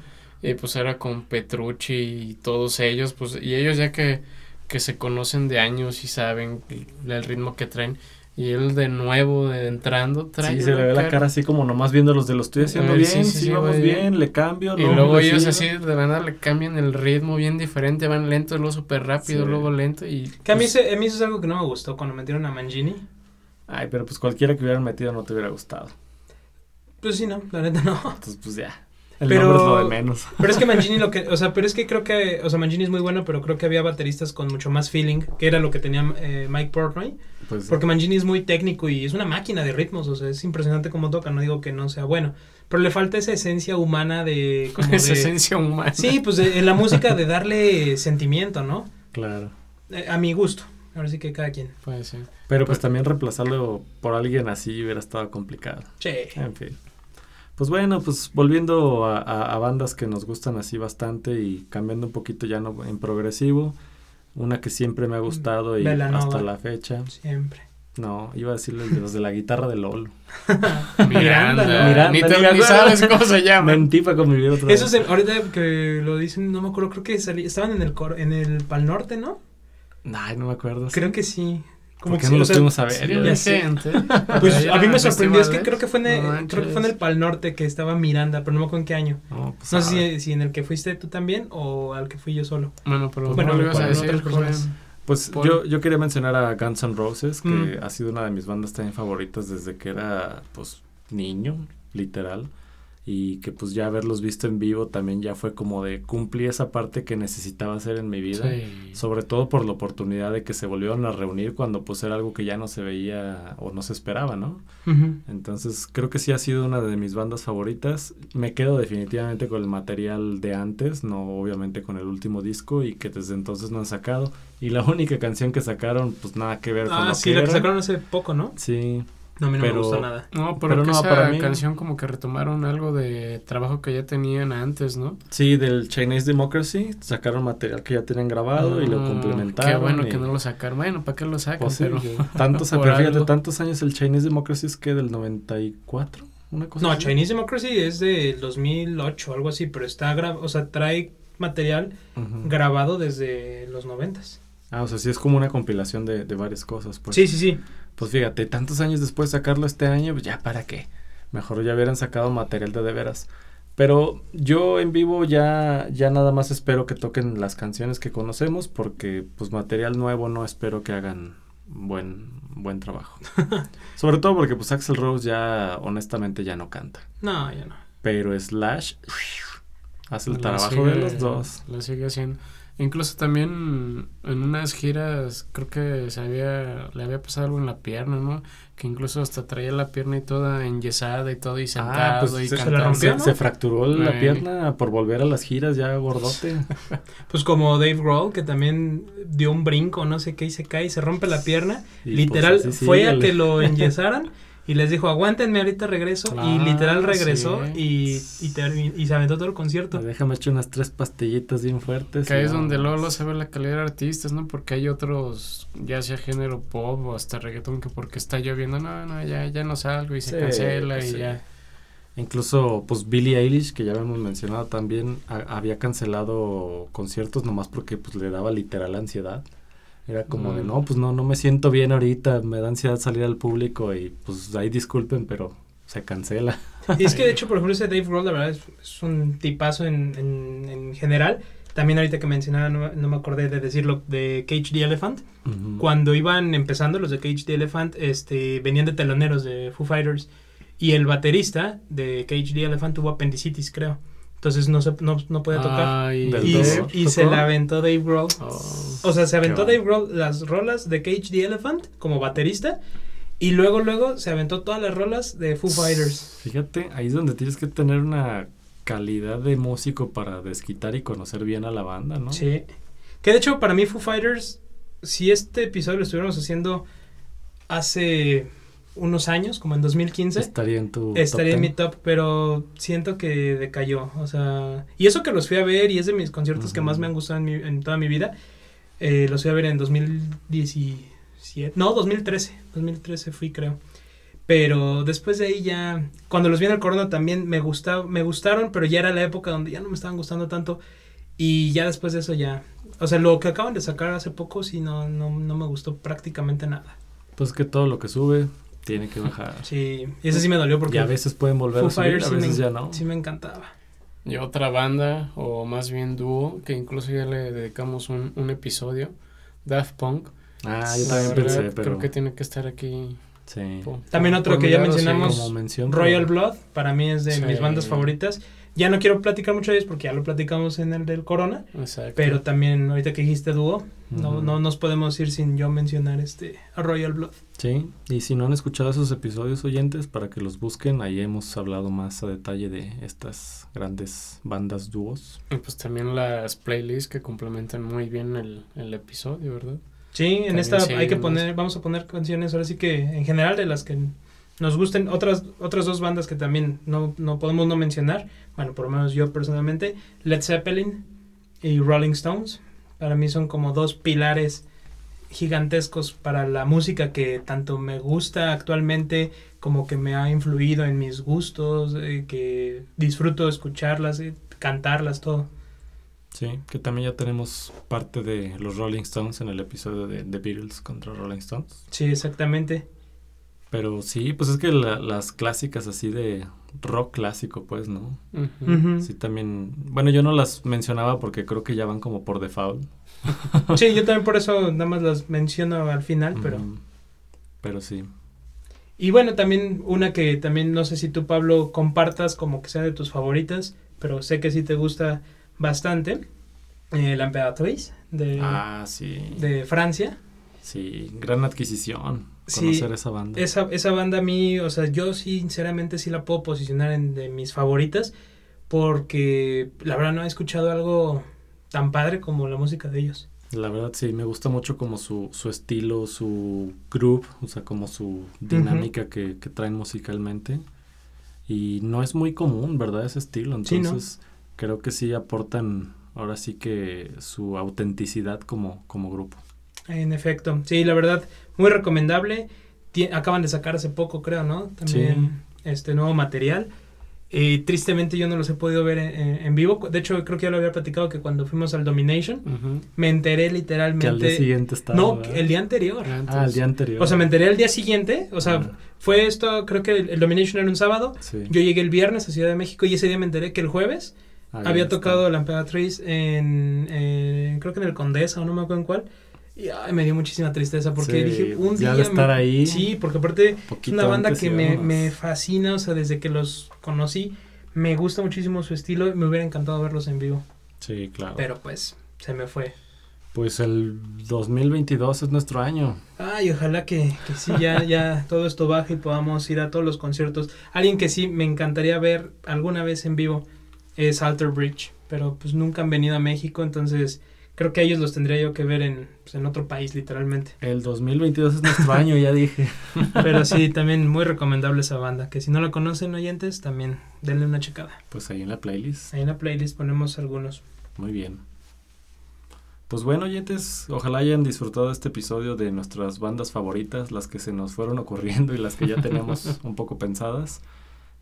y pues era con Petrucci y todos ellos pues y ellos ya que, que se conocen de años y saben el, el ritmo que traen y él de nuevo de entrando trae Sí, se le ve la cara así como nomás viendo los de lo estoy haciendo Ay, bien, sí, sí, sí, sí, vamos bien, le cambio. y no, luego ellos sigo. así de verdad le cambian el ritmo bien diferente, van lento, luego súper rápido, Sí. luego lento y... Que a mí, pues, se- a mí eso es algo que no me gustó cuando metieron a Mangini. Ay, pero pues cualquiera que hubieran metido no te hubiera gustado. Pues sí, no, la neta no. Entonces, pues ya. El Pero- nombre es lo de menos. Pero es que Mangini lo que, o sea, pero es que creo que, o sea, Mangini es muy bueno, pero creo que había bateristas con mucho más feeling, que era lo que tenía eh, Mike Portnoy, Pues, porque Mangini es muy técnico y es una máquina de ritmos, o sea, es impresionante cómo toca, no digo que no sea bueno, pero le falta esa esencia humana de, como esa de- esencia humana. sí, pues de- en la música de darle sentimiento, ¿no? claro. Eh, a mi gusto, ahora sí que cada quien. Puede ser. Pero pues también reemplazarlo por alguien así hubiera estado complicado. Che. En fin. Pues bueno, pues volviendo a, a- a bandas que nos gustan así bastante y cambiando un poquito ya no en progresivo. Una que siempre me ha gustado y Belanova. hasta la fecha. Siempre. No, iba a decirles de los de la guitarra de Lolo. Miranda. Miranda, ni, te, ni sabes cómo se llama. Mentí para convivir otra vez. Eso se- ahorita que lo dicen, no me acuerdo, creo que salí- estaban en el cor- en el Pal Norte, ¿no? Ay, no me acuerdo. Creo que sí. ¿Por sí, no lo sea, fuimos a ver? Sí, Ya de sé. gente. Pues a mí me sorprendió, es que festivales. creo que fue en el, No creo que fue en el. Pal Norte que estaba Miranda, pero no me acuerdo en qué año. No, pues, No sé si, si en el que fuiste tú también o al que fui yo solo. Bueno, pero Bueno, ¿cómo lo ibas a con decir, otras personas. joven? Pues Por- yo, yo quería mencionar a Guns N' Roses, que Mm. ha sido una de mis bandas también favoritas desde que era, pues, niño, literal. Y que pues ya haberlos visto en vivo también ya fue como de cumplir esa parte que necesitaba hacer en mi vida. Sí. Sobre todo por la oportunidad de que se volvieron a reunir cuando pues era algo que ya no se veía o no se esperaba, ¿no? Entonces creo que sí ha sido una de mis bandas favoritas. Me quedo definitivamente con el material de antes, no obviamente con el último disco y que desde entonces no han sacado. Y la única canción que sacaron pues nada que ver con Ah, lo sí, que la que era. sacaron hace poco, ¿no? Sí, No, a mí no Pero- me gustó nada. No, pero, Pero que no, esa para mí- canción como que retomaron algo de trabajo que ya tenían antes, ¿no? sí, del Chinese Democracy sacaron material que ya tenían grabado y lo Ah, complementaron. Qué bueno y- que no lo sacaron. Bueno, ¿para qué lo sacan? Pues sí, pero tantos, pero fíjate, tantos años el Chinese Democracy es que del 94, una cosa No, así. Chinese Democracy es del 2008, algo así, pero está gra- o sea, trae material Ujú. grabado desde los noventas. Ah, o sea, sí es como una compilación de, de varias cosas. Pues. Sí, sí, sí. Pues fíjate, tantos años después de sacarlo este año, pues ya para qué. Mejor ya hubieran sacado material de de veras. Pero yo en vivo ya, ya nada más espero que toquen las canciones que conocemos, porque pues material nuevo no espero que hagan buen, buen trabajo. Sobre todo porque pues Axel Rose ya honestamente ya no canta. No, ya no. Pero Slash hace el la trabajo de los dos. Lo sigue haciendo. Incluso también en unas giras creo que se había, le había pasado algo en la pierna, ¿no? Que incluso hasta traía la pierna y toda enyesada y todo y sentado Ah, pues y se, la rompió, se- ¿no? se fracturó la Ay. pierna por volver a las giras ya gordote. Pues como Dave Grohl, que también dio un brinco, no sé qué, y se cae y se rompe la pierna. Y, literal, pues, así fue a que lo enyesaran y les dijo, aguántenme, ahorita regreso. y literal regresó sí. y, y, y se aventó todo el concierto. Déjame echar unas tres pastillitas bien fuertes. Que ahí es donde luego se ve la calidad de artistas, ¿no? Porque hay otros, ya sea género pop o hasta reggaetón, que porque está lloviendo, no, no, ya, ya no salgo y se Sí, cancela y sí. ya. Incluso, pues Billie Eilish, que ya habíamos mencionado también, a- había cancelado conciertos nomás porque pues le daba literal ansiedad. Era como de, Mm. no, pues no, no me siento bien ahorita, me da ansiedad salir al público y pues ahí disculpen, pero se cancela. Y es que de hecho, por ejemplo, ese Dave Grohl, la verdad, es, es un tipazo en, en, en general. También ahorita que mencionaba, no, no me acordé de decirlo, de Cage the Elephant. Cuando iban empezando los de Cage the Elephant, este, venían de teloneros de Foo Fighters. Y el baterista de Cage the Elephant tuvo apendicitis, creo. Entonces no, se, no, no podía tocar. Ay, y se- y se tocó. la aventó Dave Grohl. oh. O sea, se aventó Dave Grohl las rolas de Cage the Elephant como baterista. Y luego, luego se aventó todas las rolas de Foo Fighters. Fíjate, ahí es donde tienes que tener una calidad de músico para desquitar y conocer bien a la banda, ¿no? Sí. Que de hecho, para mí, Foo Fighters, si este episodio lo estuviéramos haciendo hace unos años, como en 2015. Estaría en tu Estaría top en mi 10. top, pero siento que decayó. O sea, y eso que los fui a ver y es de mis conciertos que más me han gustado en, mi- en toda mi vida. Eh, los fui a ver en 2017. No, 2013. 2013 fui, creo. Pero después de ahí ya, cuando los vi en el Corona también me, gusta, me gustaron, pero ya era la época donde ya no me estaban gustando tanto. Y ya después de eso ya, o sea, lo que acaban de sacar hace poco sí no, no, no me gustó prácticamente nada. Pues que todo lo que sube tiene que bajar. Sí, y ese sí me dolió porque Y a veces pueden volver Foo a subir, Fighters a sí veces me, ya no. sí me encantaba. Y otra banda, o más bien dúo, que incluso ya le dedicamos un, un episodio, Daft Punk. Ah, yo también verdad, pensé, pero... Creo que tiene que estar aquí. Sí. po- También otro que ya sí. mencionamos. Royal pero- Blood, para mí es de Sí. mis bandas favoritas. Ya no quiero platicar mucho de ellos porque ya lo platicamos en el del Corona, Exacto. pero también ahorita que dijiste dúo, no, no nos podemos ir sin yo mencionar este a Royal Blood. Sí, y si no han escuchado esos episodios oyentes, para que los busquen, ahí hemos hablado más a detalle de estas grandes bandas dúos. Y pues también las playlists que complementan muy bien el, el episodio, ¿verdad? Sí, en También esta sí hay hay que poner, vamos a poner canciones ahora sí que en general de las que nos gusten, otras otras dos bandas que también no, no podemos no mencionar, bueno, por lo menos yo personalmente, Led Zeppelin y Rolling Stones, para mí son como dos pilares gigantescos para la música que tanto me gusta actualmente como que me ha influido en mis gustos, eh, que disfruto escucharlas, eh, cantarlas, todo. Sí, que también ya tenemos parte de los Rolling Stones en el episodio de The Beatles contra Rolling Stones. Sí, exactamente. Pero sí, pues es que la- las clásicas así de rock clásico, pues, ¿no? Sí, también... Bueno, yo no las mencionaba porque creo que ya van como por default. Sí, yo también por eso nada más las menciono al final, pero... Pero sí. Y bueno, también una que también no sé si tú, Pablo, compartas como que sea de tus favoritas, pero sé que sí te gusta bastante, eh, La Emperatriz de, Ah, sí. de Francia. Sí, gran adquisición. Sí, Conocer esa banda. Esa, esa banda a mí, o sea, yo sí, sinceramente sí la puedo posicionar en de mis favoritas, porque la verdad no he escuchado algo tan padre como la música de ellos. La verdad sí, me gusta mucho como su, su estilo, su groove, o sea, como su dinámica que, que traen musicalmente. Y no es muy común, ¿verdad? Ese estilo. Sí, ¿no? Entonces, creo que sí aportan ahora sí que su autenticidad como, como grupo. En efecto, sí, la verdad, muy recomendable. Acaban de sacar hace poco, creo, ¿no? También este nuevo material. Eh, tristemente yo no los he podido ver en, vivo. De hecho, creo que ya lo había platicado que cuando fuimos al Domination, me enteré Que al día literalmente... siguiente estaba. no, ¿verdad? el día anterior. Ah, el día anterior. O sea, me enteré el día siguiente. O sea, Ah, fue esto, creo que el, el Domination era un sábado. sí. Yo llegué el viernes a Ciudad de México y ese día me enteré que el jueves Había tocado la Emperatriz en, en- creo que en el Condesa o no me acuerdo en cuál. Y ay, me dio muchísima tristeza porque Sí, dije, un día... estar me- ahí, Sí, porque aparte es una banda que me, me fascina, o sea, desde que los conocí, me gusta muchísimo su estilo y me hubiera encantado verlos en vivo. Sí, claro. Pero pues, se me fue. Pues el 2022 es nuestro año. Ay, ojalá que, que sí, ya, ya todo esto baje y podamos ir a todos los conciertos. Alguien que sí me encantaría ver alguna vez en vivo es Alter Bridge, pero pues nunca han venido a México, entonces creo que a ellos los tendría yo que ver en, pues, en otro país, literalmente. El 2022 es nuestro año, ya dije. Pero sí, también muy recomendable esa banda, que si no la conocen oyentes, también denle una checada. Pues ahí en la playlist. Ahí en la playlist ponemos algunos. Muy bien. Pues bueno, oyentes, ojalá hayan disfrutado este episodio de nuestras bandas favoritas, las que se nos fueron ocurriendo y las que ya tenemos un poco pensadas.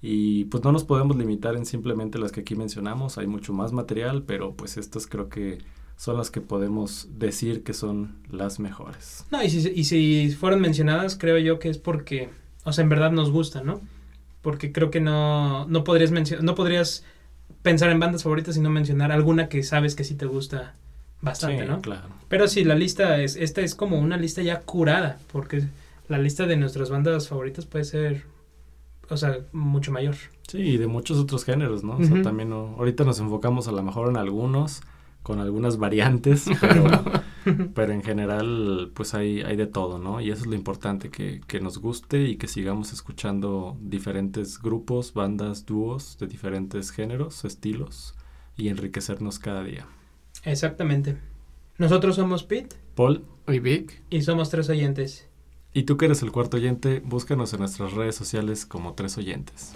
Y pues no nos podemos limitar en simplemente las que aquí mencionamos, hay mucho más material, pero pues estas creo que son las que podemos decir que son las mejores. No, y si, y si fueron mencionadas, creo yo que es porque, o sea, en verdad nos gustan, ¿no? Porque creo que no, no podrías mencionar, no podrías pensar en bandas favoritas y no mencionar alguna que sabes que sí te gusta bastante, Sí, ¿no? claro. Pero sí, la lista es, esta es como una lista ya curada, porque la lista de nuestras bandas favoritas puede ser, o sea, mucho mayor. Sí, y de muchos otros géneros, ¿no? O sea, también no- ahorita nos enfocamos a lo mejor en algunos, con algunas variantes, pero, pero en general, pues hay, hay de todo, ¿no? Y eso es lo importante, que, que nos guste y que sigamos escuchando diferentes grupos, bandas, dúos de diferentes géneros, estilos, y enriquecernos cada día. Exactamente. Nosotros somos Pete Paul, Oye, Vic, y somos tres oyentes. Y tú que eres el cuarto oyente, búscanos en nuestras redes sociales como tres oyentes.